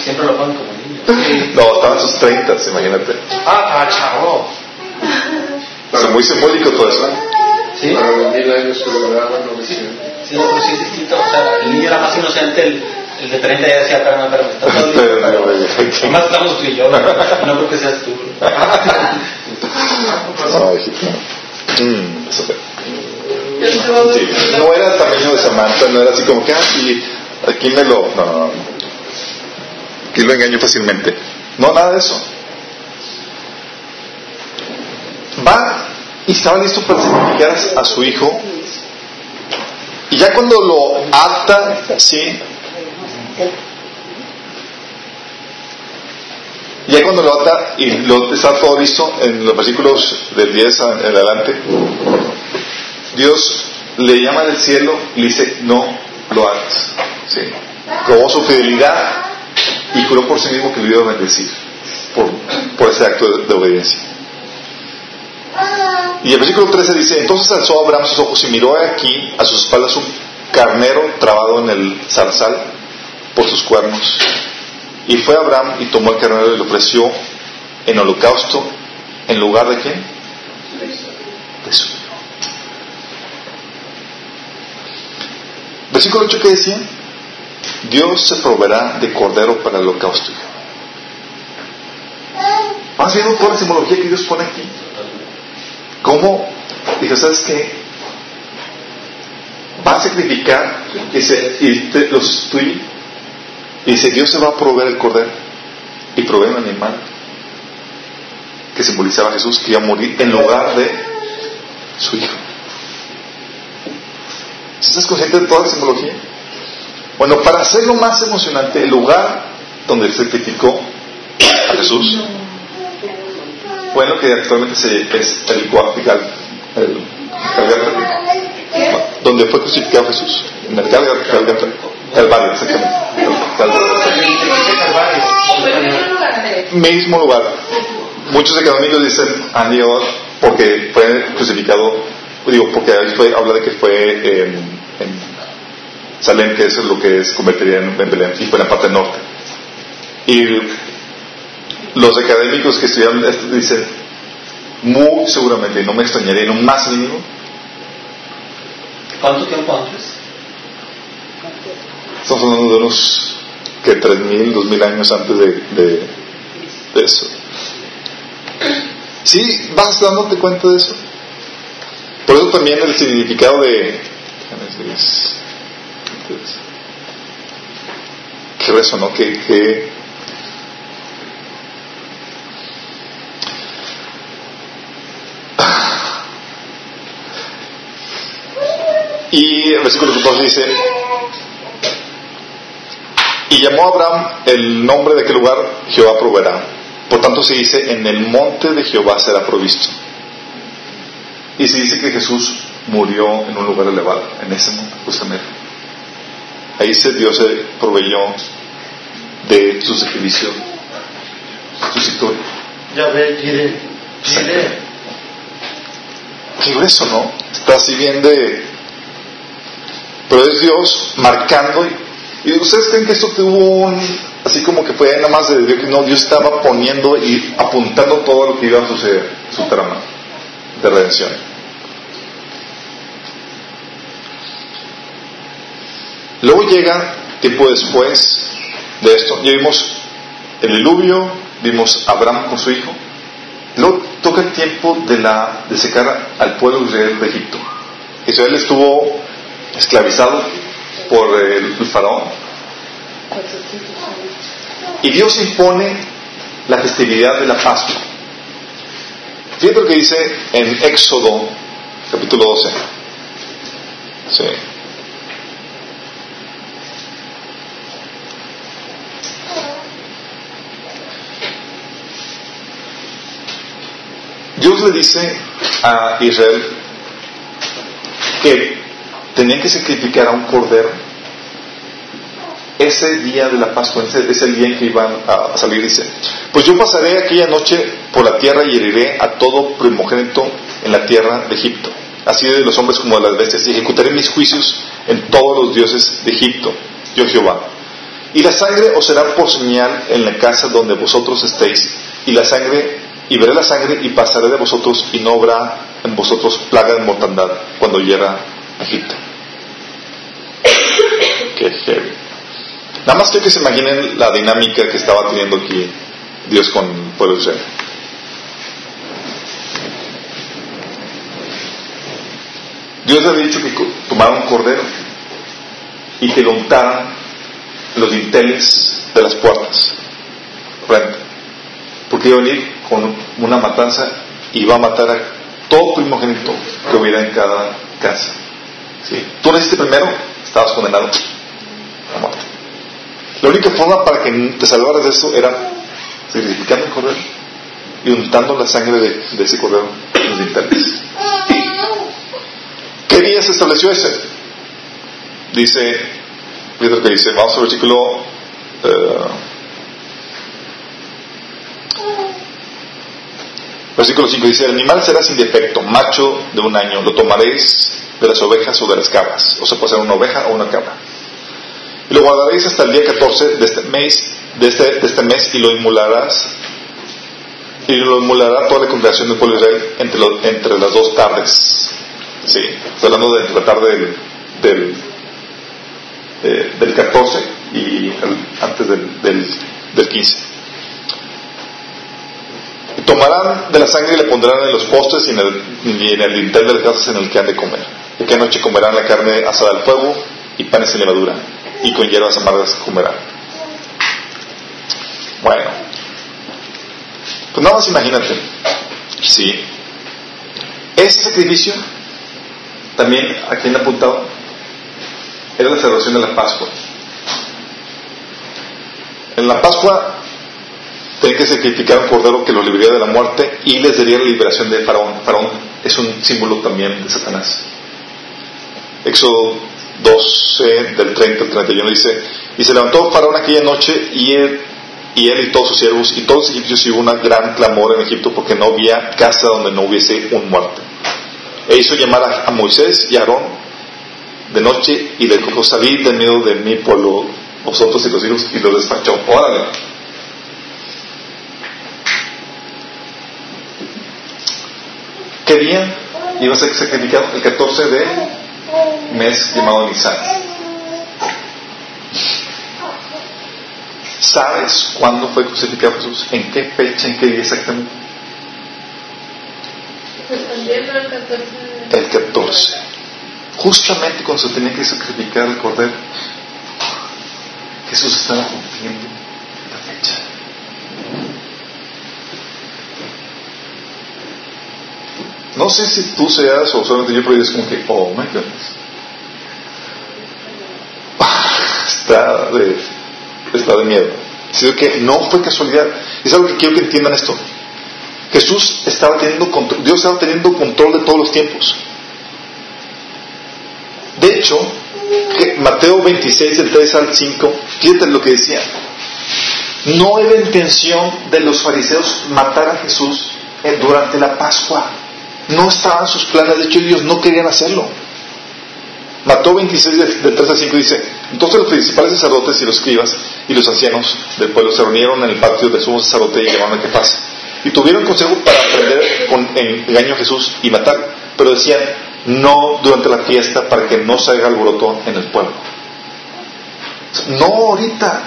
siempre lo ponen como niño. No, estaban sus 30, imagínate. Ah, chavo. Es muy simbólico todo eso. Sí. Para mil años lograban Sí, sí, pero sí es distinto. O sea, el niño era más inocente, el, el de 30 ya decía, pero no, pero me está todo listo. Además estamos tú y yo, no, no creo que seas tú. Mm, no era el tamaño de Samantha, no era así como que, ah, aquí me lo. No, no, Aquí lo engaño fácilmente. No, nada de eso. Va y estaba listo para sacrificar a su hijo. Y ya cuando lo ata, sí, ya cuando lo ata y lo, está todo listo, en los versículos del 10 en adelante, Dios le llama del cielo y le dice, no lo hagas. ¿Sí? Probó su fidelidad y juró por sí mismo que lo iba a bendecir por, por ese acto de, obediencia. Y el versículo 13 dice, entonces alzó Abraham sus ojos y miró aquí a sus espaldas un carnero trabado en el zarzal por sus cuernos. Y fue Abraham y tomó el carnero y lo ofreció en holocausto en lugar de quién? De su hijo. Versículo 8 que decía, Dios se proveerá de cordero para el holocausto. ¿Has viendo toda la simbología que Dios pone aquí? ¿Cómo? Dijo, ¿sabes qué? Va a sacrificar se, y te, lo sustituye. Y dice, Dios se va a proveer el cordero. Y provee un animal que simbolizaba a Jesús que iba a morir en lugar de su hijo. ¿Estás consciente de toda la simbología? Bueno, para hacerlo más emocionante, el lugar donde se sacrificó a Jesús fue lo que actualmente se, es el Guapical, el Calvario, donde fue crucificado Jesús, en el Calvario, Calvario, exactamente. Mismo lugar. Muchos académicos dicen han llegado porque fue crucificado, digo, porque ahí fue, habla de que fue en, en Salem, que eso es lo que es convertiría en, en Belén, y fue en la parte norte. Y los académicos que estudian esto dicen, muy seguramente, y no me extrañaría en lo más mínimo. ¿Cuánto tiempo antes? Estamos hablando de unos que 3.000, 2.000 años antes de, de, de eso. ¿Sí? ¿Vas dándote cuenta de eso? Por eso también el significado de... ¿Qué resonó? ¿Qué, qué, Y el versículo 14 dice, y llamó a Abraham el nombre de aquel lugar, Jehová proveerá. Por tanto se dice, en el monte de Jehová será provisto. Y se dice que Jesús murió en un lugar elevado, en ese monte, justamente. Ahí se Dios se proveyó de su sacrificio, su historia. Ya ve, quiere, quiere. Qué grueso, ¿no? Está así bien de... Pero es Dios marcando y ¿Y ustedes creen que esto tuvo un, así como que fue nada más de Dios? No, Dios estaba poniendo y apuntando todo lo que iba a suceder, su trama de redención. Luego llega, tiempo después de esto, ya vimos el diluvio, vimos a Abraham con su hijo. Luego toca el tiempo de, la, de secar al pueblo de Israel de Egipto. Israel estuvo esclavizado por el, faraón. Y Dios impone la festividad de la Pascua. Fíjate lo que dice en Éxodo, capítulo 12. Sí. Dios le dice a Israel que tenían que sacrificar a un cordero ese día de la Pascua, ese es el día en que iban a salir, dice, pues yo pasaré aquella noche por la tierra y heriré a todo primogénito en la tierra de Egipto, así de los hombres como de las bestias, y ejecutaré mis juicios en todos los dioses de Egipto, yo Jehová. Y la sangre os será por señal en la casa donde vosotros estéis, y la sangre, y veré la sangre y pasaré de vosotros, y no habrá en vosotros plaga de mortandad cuando hiera a Egipto. Qué heavy. Nada más quiero que se imaginen la dinámica que estaba teniendo aquí Dios con el pueblo de Israel. Dios había dicho que tomaran un cordero y que lo untaran los dinteles de las puertas frente. Porque iba a venir con una matanza y iba a matar a todo primogénito que hubiera en cada casa. ¿Sí? Tú naciste primero, estabas condenado a muerte. La única forma para que te salvaras de eso era sacrificando el cordero y untando la sangre de, ese cordero en los dinteles. ¿Qué día se estableció ese? Dice, lo que dice, vamos al versículo. eh, versículo 5 dice: El animal será sin defecto, macho de un año, lo tomaréis de las ovejas o de las cabras. O sea, puede ser una oveja o una cabra. Y lo guardaréis hasta el día 14 de este mes, de este, de este mes y lo inmularás y lo inmulará toda la congregación de Israel entre, lo- entre las dos tardes. Sí, hablando de la tarde del, del, eh, del 14 y antes del, del, del 15. Y tomarán de la sangre y la pondrán en los postes y en el, y en el de las casas en el que han de comer. Aquella noche comerán la carne asada al fuego y panes sin levadura, y con hierbas amargas comerán. Bueno, pues nada más imagínate. Sí. Ese sacrificio, también aquí han apuntado, era la celebración de la Pascua. En la Pascua tenían que sacrificar un cordero que los libraría de la muerte y les daría la liberación de Faraón. Faraón es un símbolo también de Satanás. Éxodo 12, del 30 al 31 dice, y se levantó Faraón aquella noche y él, y todos sus siervos y todos los egipcios hubo una gran clamor en Egipto porque no había casa donde no hubiese un muerto. E hizo llamar a, Moisés y a Aarón de noche y les dijo, salid del medio de mi pueblo, vosotros y los hijos, y los despachó. Órale. ¿Qué día iba a ser sacrificado? El 14 de mes llamado Nisan. ¿Sabes cuándo fue crucificado Jesús? ¿En qué fecha? ¿En qué día exactamente? Se expandieron el 14 de... El 14. Justamente cuando se tenía que sacrificar el cordero, Jesús estaba cumpliendo la fecha. No sé si tú seas o solamente yo, pero es como que, oh my goodness. Está de, está de miedo. Sino que no fue casualidad. Es algo que quiero que entiendan esto. Jesús estaba teniendo control, Dios estaba teniendo control de todos los tiempos. De hecho, Mateo 26, del 3 al 5, fíjate lo que decía. No era intención de los fariseos matar a Jesús eh, durante la Pascua. No estaban sus planes, de hecho ellos no querían hacerlo. Mateo 26, del del 3 al 5 dice, entonces los principales sacerdotes y los escribas y los ancianos del pueblo se reunieron en el patio del sumo sacerdote y llamaron a que pase. Y tuvieron consejo para prender con engaño a Jesús y matarlo. Pero decían, no durante la fiesta para que no se haga alboroto en el pueblo. No ahorita.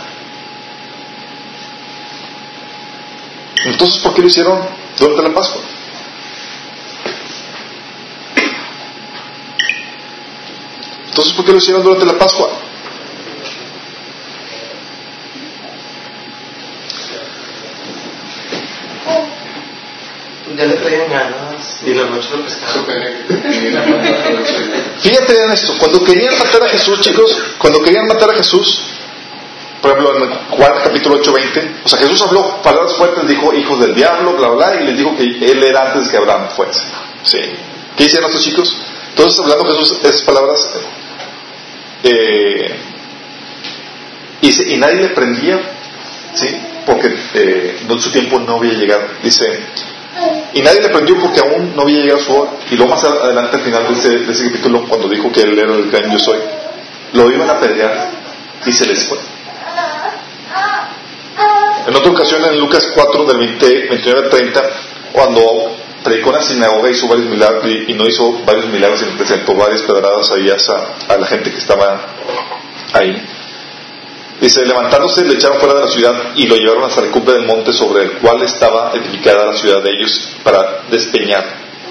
Entonces, ¿por qué lo hicieron durante la Pascua? Entonces, ¿por qué lo hicieron durante la Pascua? Ya le traían ganas y la noche lo pescaron. Fíjate en esto, cuando querían matar a Jesús, chicos, cuando querían matar a Jesús, por ejemplo en Juan capítulo 8, 20, o sea, Jesús habló palabras fuertes, dijo hijos del diablo, bla, bla, bla, y les dijo que él era antes que Abraham fuese. Sí. ¿Qué hicieron estos chicos? Entonces, hablando Jesús esas palabras, eh, y, nadie le prendía, ¿sí? Porque eh, no- su tiempo no había llegado. Dice, y nadie le prendió porque aún no había llegado su hora. Y luego más adelante, al final de ese, capítulo, cuando dijo que él era el gran yo soy, lo iban a apedrear y se les fue. En otra ocasión, en Lucas 4, del 20 29 al 30, cuando predicó en la sinagoga, hizo varios milagros, y, y no hizo varios milagros, sino presentó varias pedradas ahí a, a la gente que estaba ahí. Dice, levantándose, le echaron fuera de la ciudad y lo llevaron hasta la cumbre del monte sobre el cual estaba edificada la ciudad de ellos para despeñar.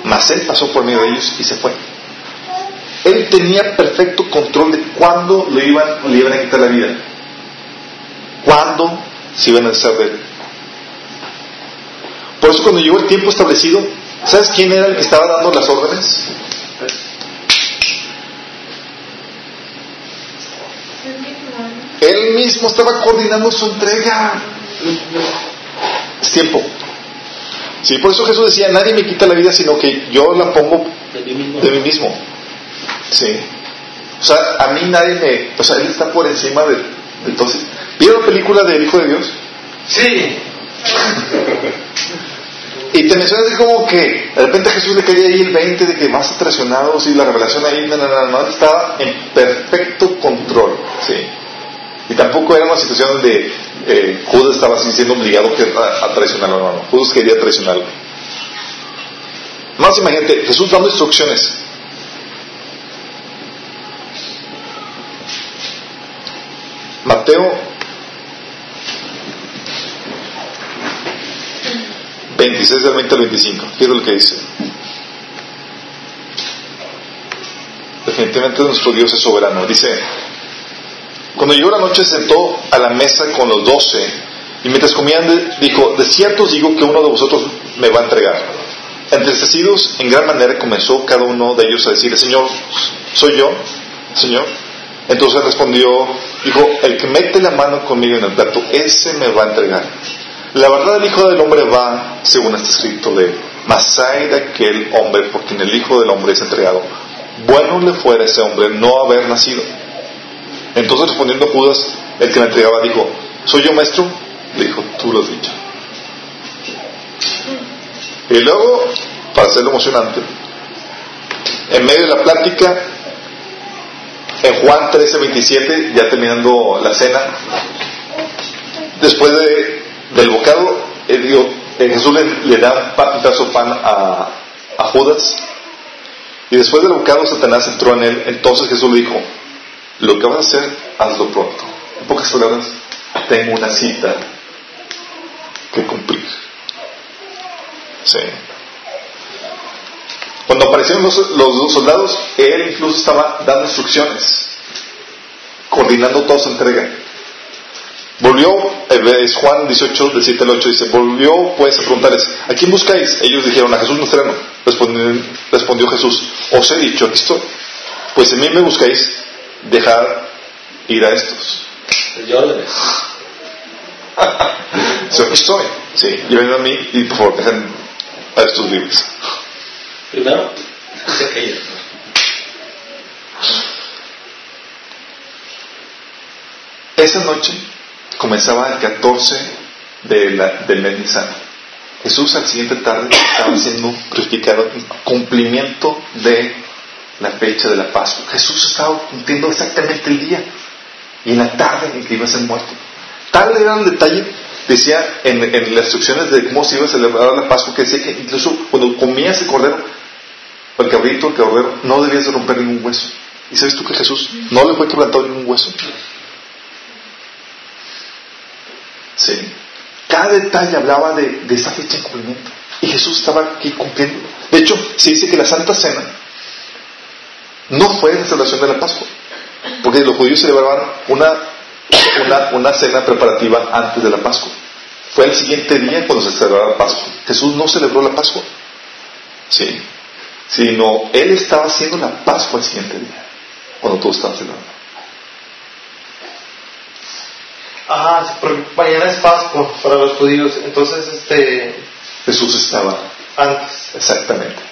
Mas él pasó por medio de ellos y se fue. Él tenía perfecto control de cuándo le iban, le iban a quitar la vida. Cuándo se iban a hacer de él. Por eso cuando llegó el tiempo establecido, ¿sabes quién era el que estaba dando las órdenes? Él mismo estaba coordinando su entrega. Es tiempo. Sí, por eso Jesús decía, nadie me quita la vida, sino que yo la pongo de mí mismo. de mí mismo. Sí. O sea, a mí nadie me... O sea, Él está por encima de... de entonces, ¿vieron la película del Hijo de Dios? Sí. Y te mencionas así como que de repente Jesús le caía ahí el 20 de que más traicionado, sí, la revelación ahí, estaba en perfecto control, sí. Y tampoco era una situación donde eh, Judas estaba siendo obligado a, a traicionarlo, no, no. Judas quería traicionarlo. Más imagínate, Jesús dando instrucciones. Mateo 26 del 20 al 25. Fíjate lo que dice. Definitivamente nuestro Dios es soberano. Dice, cuando llegó la noche se sentó a la mesa con los doce y mientras comían dijo, de cierto os digo que uno de vosotros me va a entregar. Entristecidos en gran manera comenzó cada uno de ellos a decir, Señor, ¿soy yo? Señor. Entonces respondió, dijo, el que mete la mano conmigo en el plato, ese me va a entregar. La verdad el Hijo del Hombre va, según está escrito de mas hay de aquel hombre por quien el Hijo del Hombre es entregado. Bueno le fuera a ese hombre no haber nacido. Entonces respondiendo Judas, el que le entregaba, dijo, ¿soy yo maestro? Le dijo, tú lo has dicho. Y luego, para hacerlo emocionante, en medio de la plática, en Juan 13, 27, ya terminando la cena, después de, del bocado, eh, eh, Jesús le, da un, pedazo de pan a, a Judas, y después del bocado Satanás entró en él, entonces Jesús le dijo, lo que vas a hacer, hazlo pronto. En pocas palabras, tengo una cita que cumplir. Sí. Cuando aparecieron los, los soldados, él incluso estaba dando instrucciones, coordinando toda su entrega. Volvió, es Juan 18, del 7 al 8, dice, volvió pues a preguntarles, ¿a quién buscáis? Ellos dijeron, a Jesús Nazareno. Respondió, respondió Jesús, os he dicho, aquí estoy. Pues a mí me buscáis, dejar ir a estos. so, aquí estoy. Sí, y a mí y por favor dejen a estos libres. Primero, Esa noche comenzaba el 14 de la, del mes Nisan. Jesús al siguiente tarde estaba siendo crucificado en cumplimiento de la fecha de la Pascua. Jesús estaba cumpliendo exactamente el día y en la tarde en que iba a ser muerto. Tal era el detalle, decía en, en las instrucciones de cómo se iba a celebrar la Pascua, que decía que incluso cuando comías el cordero, el cabrito, el cordero, no debías de romper ningún hueso. ¿Y sabes tú que Jesús no le fue quebrantado ningún hueso? Sí. Cada detalle hablaba de, esa fecha de cumplimiento. Y Jesús estaba aquí cumpliendo. De hecho, se dice que la Santa Cena no fue la celebración de la Pascua, porque los judíos celebraban una, una, una cena preparativa antes de la Pascua. Fue el siguiente día cuando se celebraba la Pascua. Jesús no celebró la Pascua, sí, sino él estaba haciendo la Pascua el siguiente día, cuando todos estaban celebrando. Ajá, porque mañana es Pascua para los judíos, entonces este Jesús estaba antes. exactamente.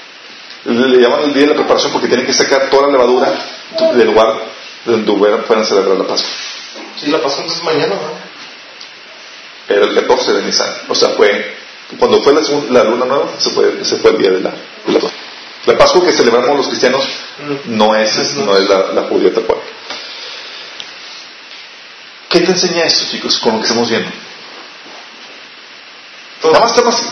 Le llaman el día de la preparación porque tienen que sacar toda la levadura del lugar donde fueran a celebrar la Pascua. Sí, la Pascua entonces mañana, ¿no? Era el 14 de Nisan. O sea, fue cuando fue la, luna nueva, se fue, se fue el día de la, de la Pascua. La Pascua que celebramos los cristianos no es, no es la, la judía tal cual. ¿Qué te enseña esto, chicos, con lo que estamos viendo? Nada más está así.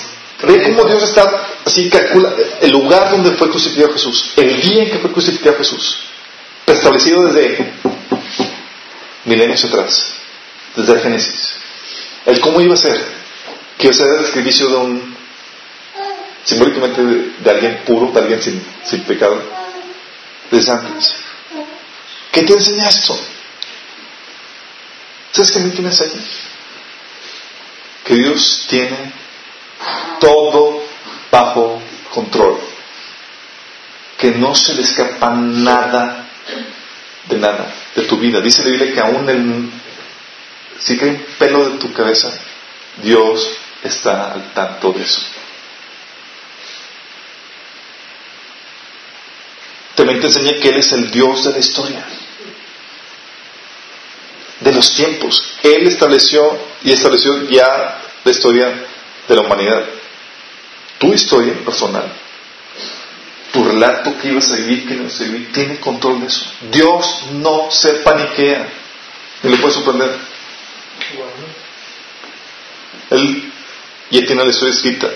Ve cómo Dios está así, calcula el lugar donde fue crucificado Jesús, el día en que fue crucificado Jesús, establecido desde milenios atrás, desde el Génesis. El cómo iba a ser, que iba a ser el sacrificio de un, simbólicamente de, de alguien puro, de alguien sin, sin pecado, desde antes. ¿Qué te enseña esto? ¿Sabes qué a mí qué me enseña? Que Dios tiene todo bajo control. Que no se le escapa nada de nada, de tu vida. Dice la Biblia que aún el, si cae un pelo de tu cabeza, Dios está al tanto de eso. También te enseña que Él es el Dios de la historia, de los tiempos. Él estableció y estableció ya la historia de la humanidad. Tu historia personal, tu relato que ibas a vivir, que no ibas a vivir, tiene control de eso. Dios no se paniquea. Y le puede sorprender. Él ya tiene la historia escrita.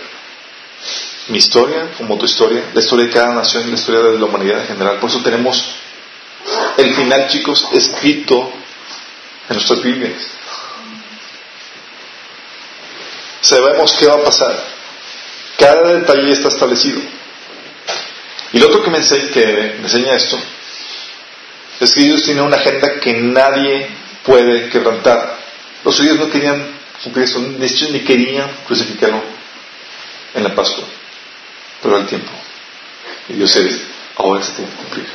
Mi historia, como tu historia, la historia de cada nación y la historia de la humanidad en general. Por eso tenemos el final, chicos, escrito en nuestras Biblias. Sabemos qué va a pasar. Cada detalle está establecido. Y lo otro que me enseña, que me enseña esto es que Dios tiene una agenda que nadie puede quebrantar. Los judíos no querían cumplir eso, ni querían crucificarlo en la Pascua, pero al tiempo. Y Dios dice, ahora se tiene que cumplir.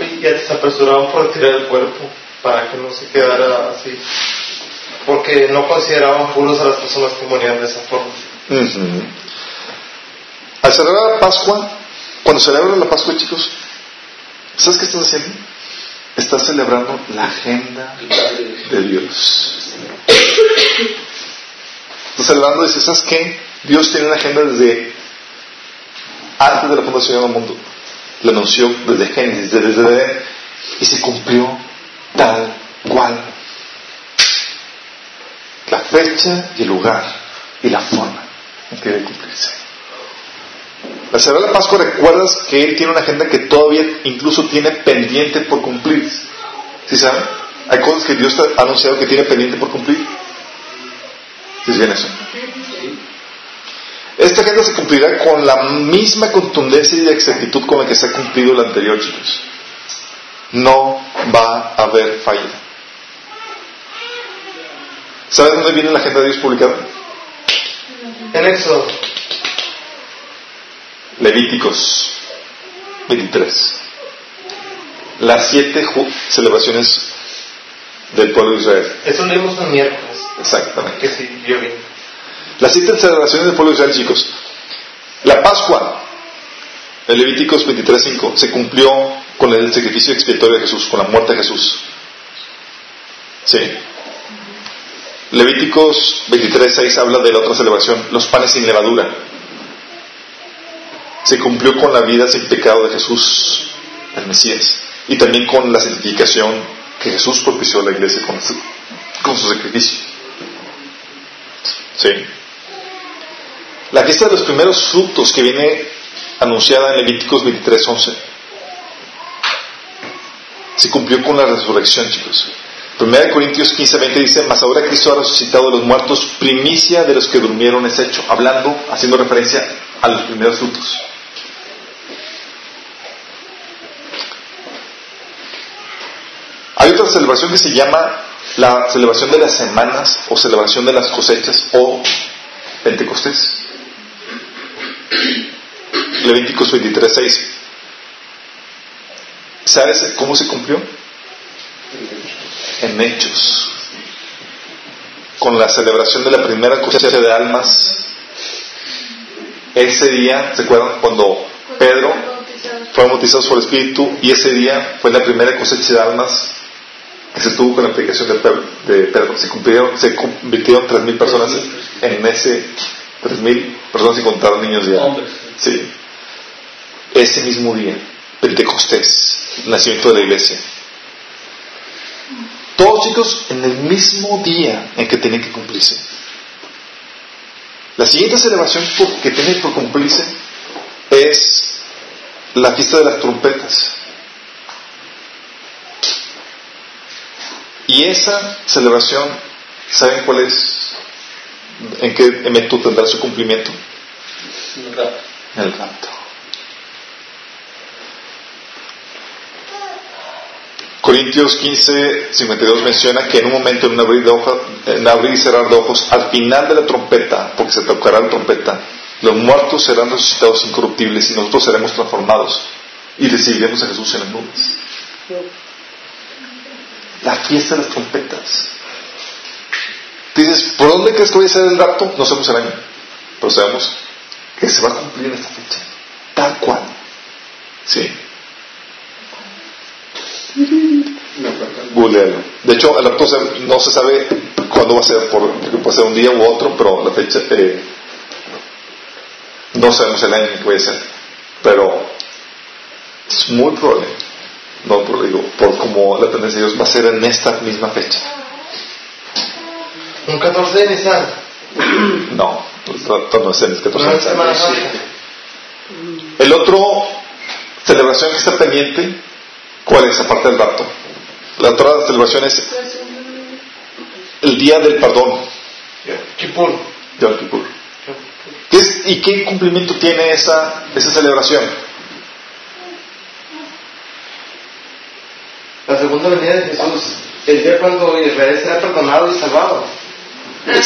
Y ya se apresuraban por tirar el cuerpo para que no se quedara así. Porque no consideraban puros a las personas que morían de esa forma. Al celebrar la Pascua, cuando celebran la Pascua, chicos, ¿sabes qué estás haciendo? Estás celebrando la agenda de Dios. Estás celebrando y dices, ¿sabes qué? Dios tiene una agenda desde antes de la fundación del mundo. La anunció desde Génesis, desde Edén, y se cumplió tal cual. La fecha y el lugar y la forma en que debe cumplirse. La Pascua recuerdas que Él tiene una agenda que todavía incluso tiene pendiente por cumplir. ¿Sí saben? Hay cosas que Dios ha anunciado que tiene pendiente por cumplir. ¿Sí bien eso? Esta agenda se cumplirá con la misma contundencia y exactitud con la que se ha cumplido la anterior, chicos. No va a haber falla. ¿Sabes dónde viene la agenda de Dios publicada? En Éxodo. Levíticos 23. Las siete celebraciones del pueblo de Israel. Eso leímos un miércoles. Exactamente. Que sí, yo vi. Las siete celebraciones del pueblo de Israel, chicos. La Pascua, en Levíticos 23.5, se cumplió con el sacrificio expiatorio de Jesús, con la muerte de Jesús. Sí. Levíticos 23.6 habla de la otra celebración, los panes sin levadura se cumplió con la vida sin pecado de Jesús, el Mesías, y también con la santificación que Jesús propició a la iglesia con su, sacrificio. Sí. La fiesta de los primeros frutos que viene anunciada en Levíticos 23:11 se cumplió con la resurrección, chicos. 1 Corintios 15:20 dice, mas ahora Cristo ha resucitado de los muertos, primicia de los que durmieron es hecho, hablando, haciendo referencia a los primeros frutos. Hay otra celebración que se llama la celebración de las semanas o celebración de las cosechas o Pentecostés. Levíticos 23.6. ¿Sabes cómo se cumplió? En hechos. Con la celebración de la primera cosecha de almas. Ese día, ¿se acuerdan? Cuando Pedro fue bautizado por el Espíritu y ese día fue la primera cosecha de almas que se tuvo con la aplicación de Pedro. Se, cumplieron, se convirtieron 3.000 personas en ese 3.000 personas sin contar niños ya. Sí. Ese mismo día, Pentecostés, nacimiento de la iglesia. Todos chicos en el mismo día en que tienen que cumplirse. La siguiente celebración que tiene por cumplirse es la fiesta de las trompetas. Y esa celebración, ¿saben cuál es? ¿En qué evento tendrá su cumplimiento? En el rapto. Corintios 15, 52 menciona que en un momento, en abrir y cerrar de ojos, al final de la trompeta, porque se tocará la trompeta, los muertos serán resucitados incorruptibles y nosotros seremos transformados y recibiremos a Jesús en las nubes. La fiesta de las trompetas. Dices, ¿por dónde crees que voy a ser el rapto? No sabemos el año, pero sabemos que se va a cumplir en esta fecha. Tal cual. Sí. Googlealo. De hecho, el rapto no se sabe cuándo va a ser, por, puede ser un día u otro, pero la fecha, eh, no sabemos el año que a ser. Pero es muy probable, no por, digo, por como la tendencia de Dios va a ser en esta misma fecha. Un 14 de Nisan. No, no es el 14 No de Nisan. El otro celebración que está pendiente, ¿cuál es aparte del rapto? La otra celebración es el día del perdón, Kipur. Yom Kippur. ¿Qué es- ¿Y qué cumplimiento tiene esa, esa celebración? La segunda venida de Jesús. El día cuando Israel será perdonado y salvado. Ay,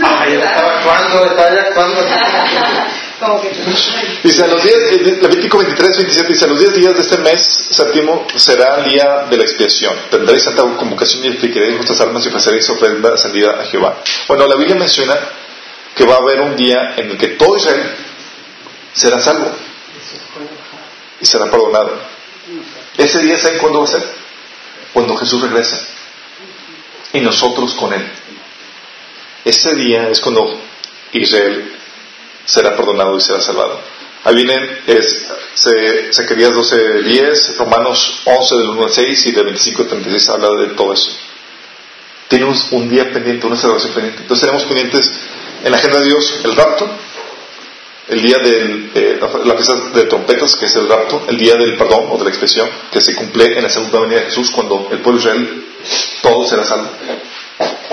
Ay, yo estaba actuando, estaba ya actuando. Dice, a los días, Levítico 23, 27 dice, a los 10 días de este mes séptimo será el día de la expiación. Tendréis santa convocación y explicaréis vuestras armas y ofreceréis ofrenda ascendida a Jehová. Bueno, la Biblia menciona que va a haber un día en el que todo Israel será salvo y será perdonado. Ese día, ¿saben cuándo va a ser? Cuando Jesús regresa y nosotros con Él. Ese día es cuando Israel será perdonado y será salvado. Ahí vienen es, Zacarías 12, 10, Romanos 11 del 1 al 6 y del 25 al 36 habla de todo eso. Tenemos un día pendiente, una celebración pendiente. Entonces tenemos pendientes en la agenda de Dios el rapto, el día de la fiesta de trompetas, que es el rapto, el día del perdón o de la expresión, que se cumple en la segunda venida de Jesús, cuando el pueblo de Israel todo será salvo.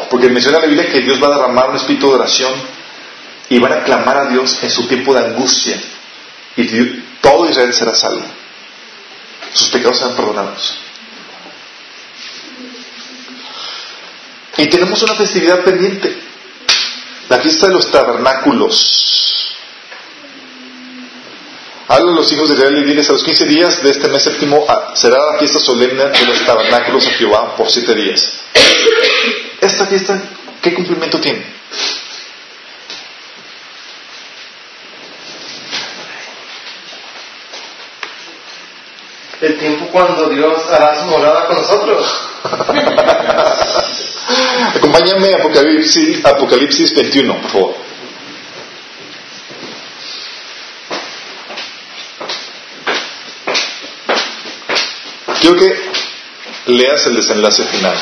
Porque menciona la Biblia que Dios va a derramar un espíritu de oración y van a clamar a Dios en su tiempo de angustia. Y todo Israel será salvo. Sus pecados serán perdonados. Y tenemos una festividad pendiente. La fiesta de los tabernáculos. Habla a los hijos de Israel y diles a los 15 días de este mes séptimo ah, será la fiesta solemne de los tabernáculos a Jehová por siete días. Esta fiesta, ¿qué cumplimiento tiene? El tiempo cuando Dios hará su morada con nosotros. Acompáñame a Apocalipsis, Apocalipsis 21, por favor. Quiero que leas el desenlace final.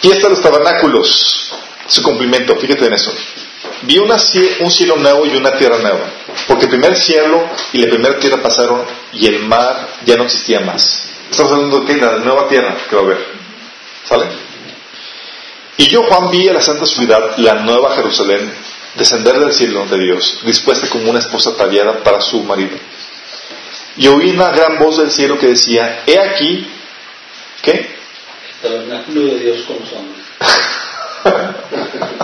Fiesta de los tabernáculos, su cumplimiento, fíjate en eso. Vi una un cielo nuevo y una tierra nueva, porque el primer cielo y la primera tierra pasaron y el mar ya no existía más. Estamos hablando de qué? la nueva tierra que va a haber. ¿Sale? Y yo, Juan, vi a la santa ciudad, la nueva Jerusalén, descender del cielo de Dios, dispuesta como una esposa ataviada para su marido. Y oí una gran voz del cielo que decía, he aquí, ¿qué? El tabernáculo de Dios con los hombres.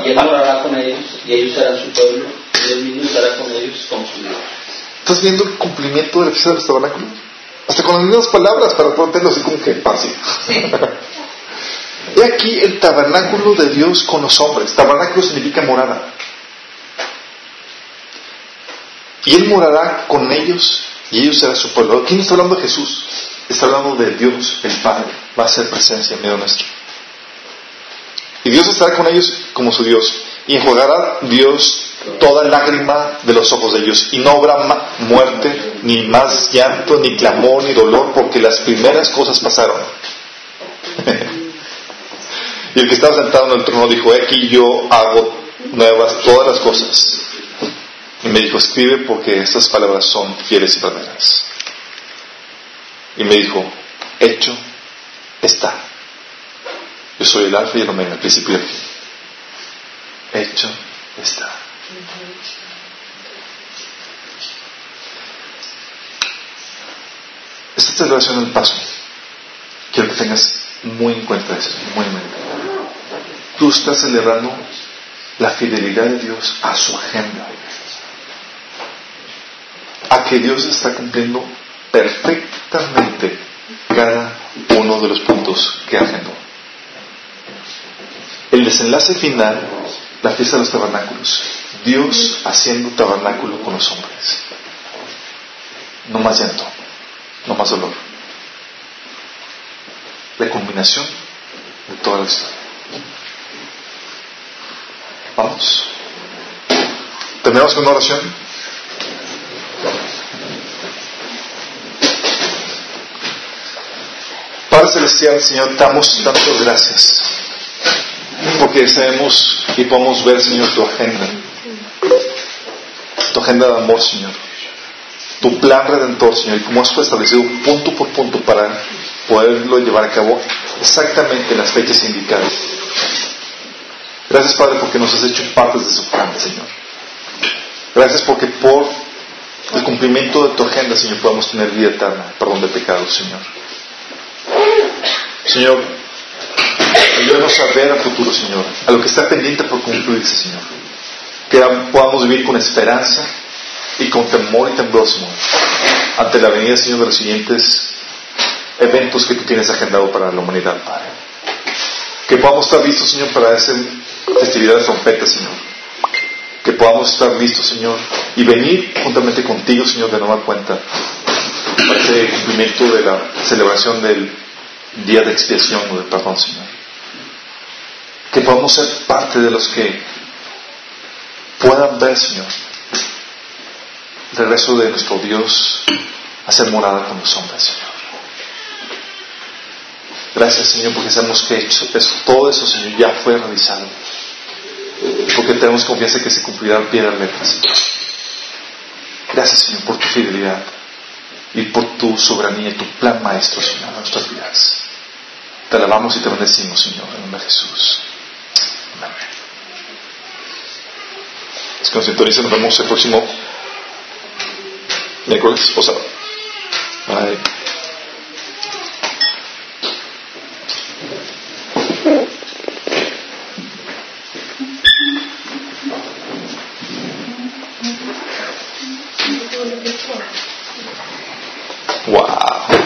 Y Él morará con ellos, y ellos serán su pueblo, y Él mismo estará con ellos como su Dios. ¿Estás viendo el cumplimiento de la fiesta de los tabernáculos? Hasta con las mismas palabras para ponerlo así como que fácil. He aquí el tabernáculo de Dios con los hombres. Tabernáculo significa morada. Y Él morará con ellos y ellos serán su pueblo. ¿Quién está hablando de Jesús? Está hablando de Dios, el Padre. Va a ser presencia en medio nuestro. Y Dios estará con ellos como su Dios. Y enjuagará Dios toda lágrima de los ojos de ellos. Y no habrá muerte, ni más llanto, ni clamor, ni dolor, porque las primeras cosas pasaron. y el que estaba sentado en el trono dijo, "He aquí yo hago nuevas todas las cosas. Y me dijo, escribe porque estas palabras son fieles y verdaderas. Y me dijo, hecho está. Yo soy el alfa y el omega, el principio y el fin. Hecho está. Esta celebración del paso, quiero que tengas muy en cuenta eso, muy en mente. Tú estás celebrando la fidelidad de Dios a su agenda, a que Dios está cumpliendo perfectamente cada uno de los puntos que agendó. El desenlace final, la fiesta de los tabernáculos, Dios haciendo tabernáculo con los hombres. No más llanto, no más dolor. La culminación de toda la historia. Vamos. Terminamos con una oración. Padre Celestial, Señor, damos tantas gracias. Porque sabemos y podemos ver, Señor, tu agenda. Agenda de amor, Señor. Tu plan redentor, Señor. Y cómo has establecido punto por punto para poderlo llevar a cabo exactamente en las fechas indicadas. Gracias, Padre, porque nos has hecho partes de su plan, Señor. Gracias porque por el cumplimiento de tu agenda, Señor, podemos tener vida eterna, perdón de pecados, Señor. Señor, ayúdanos a ver al futuro, Señor, a lo que está pendiente por concluirse, Señor. Que podamos vivir con esperanza y con temor y temblor, Señor, ante la venida, Señor, de los siguientes eventos que tú tienes agendado para la humanidad, Padre. Que podamos estar listos, Señor, para esa festividad de trompeta, Señor. Que podamos estar listos, Señor, y venir juntamente contigo, Señor, de nueva cuenta, para ese cumplimiento de la celebración del día de expiación o de perdón, Señor. Que podamos ser parte de los que puedan ver, Señor, regreso de nuestro Dios a ser morada con los hombres, Señor. Gracias, Señor, porque sabemos que todo eso, Señor, ya fue realizado. Porque tenemos confianza que se cumplirá al pie de la letra, Señor. Gracias, Señor, por tu fidelidad y por tu soberanía y tu plan maestro, Señor, en nuestras vidas. Te alabamos y te bendecimos, Señor, en nombre de Jesús. Amén. Es que nos nos vemos el próximo miércoles pasado. Bye. Wow.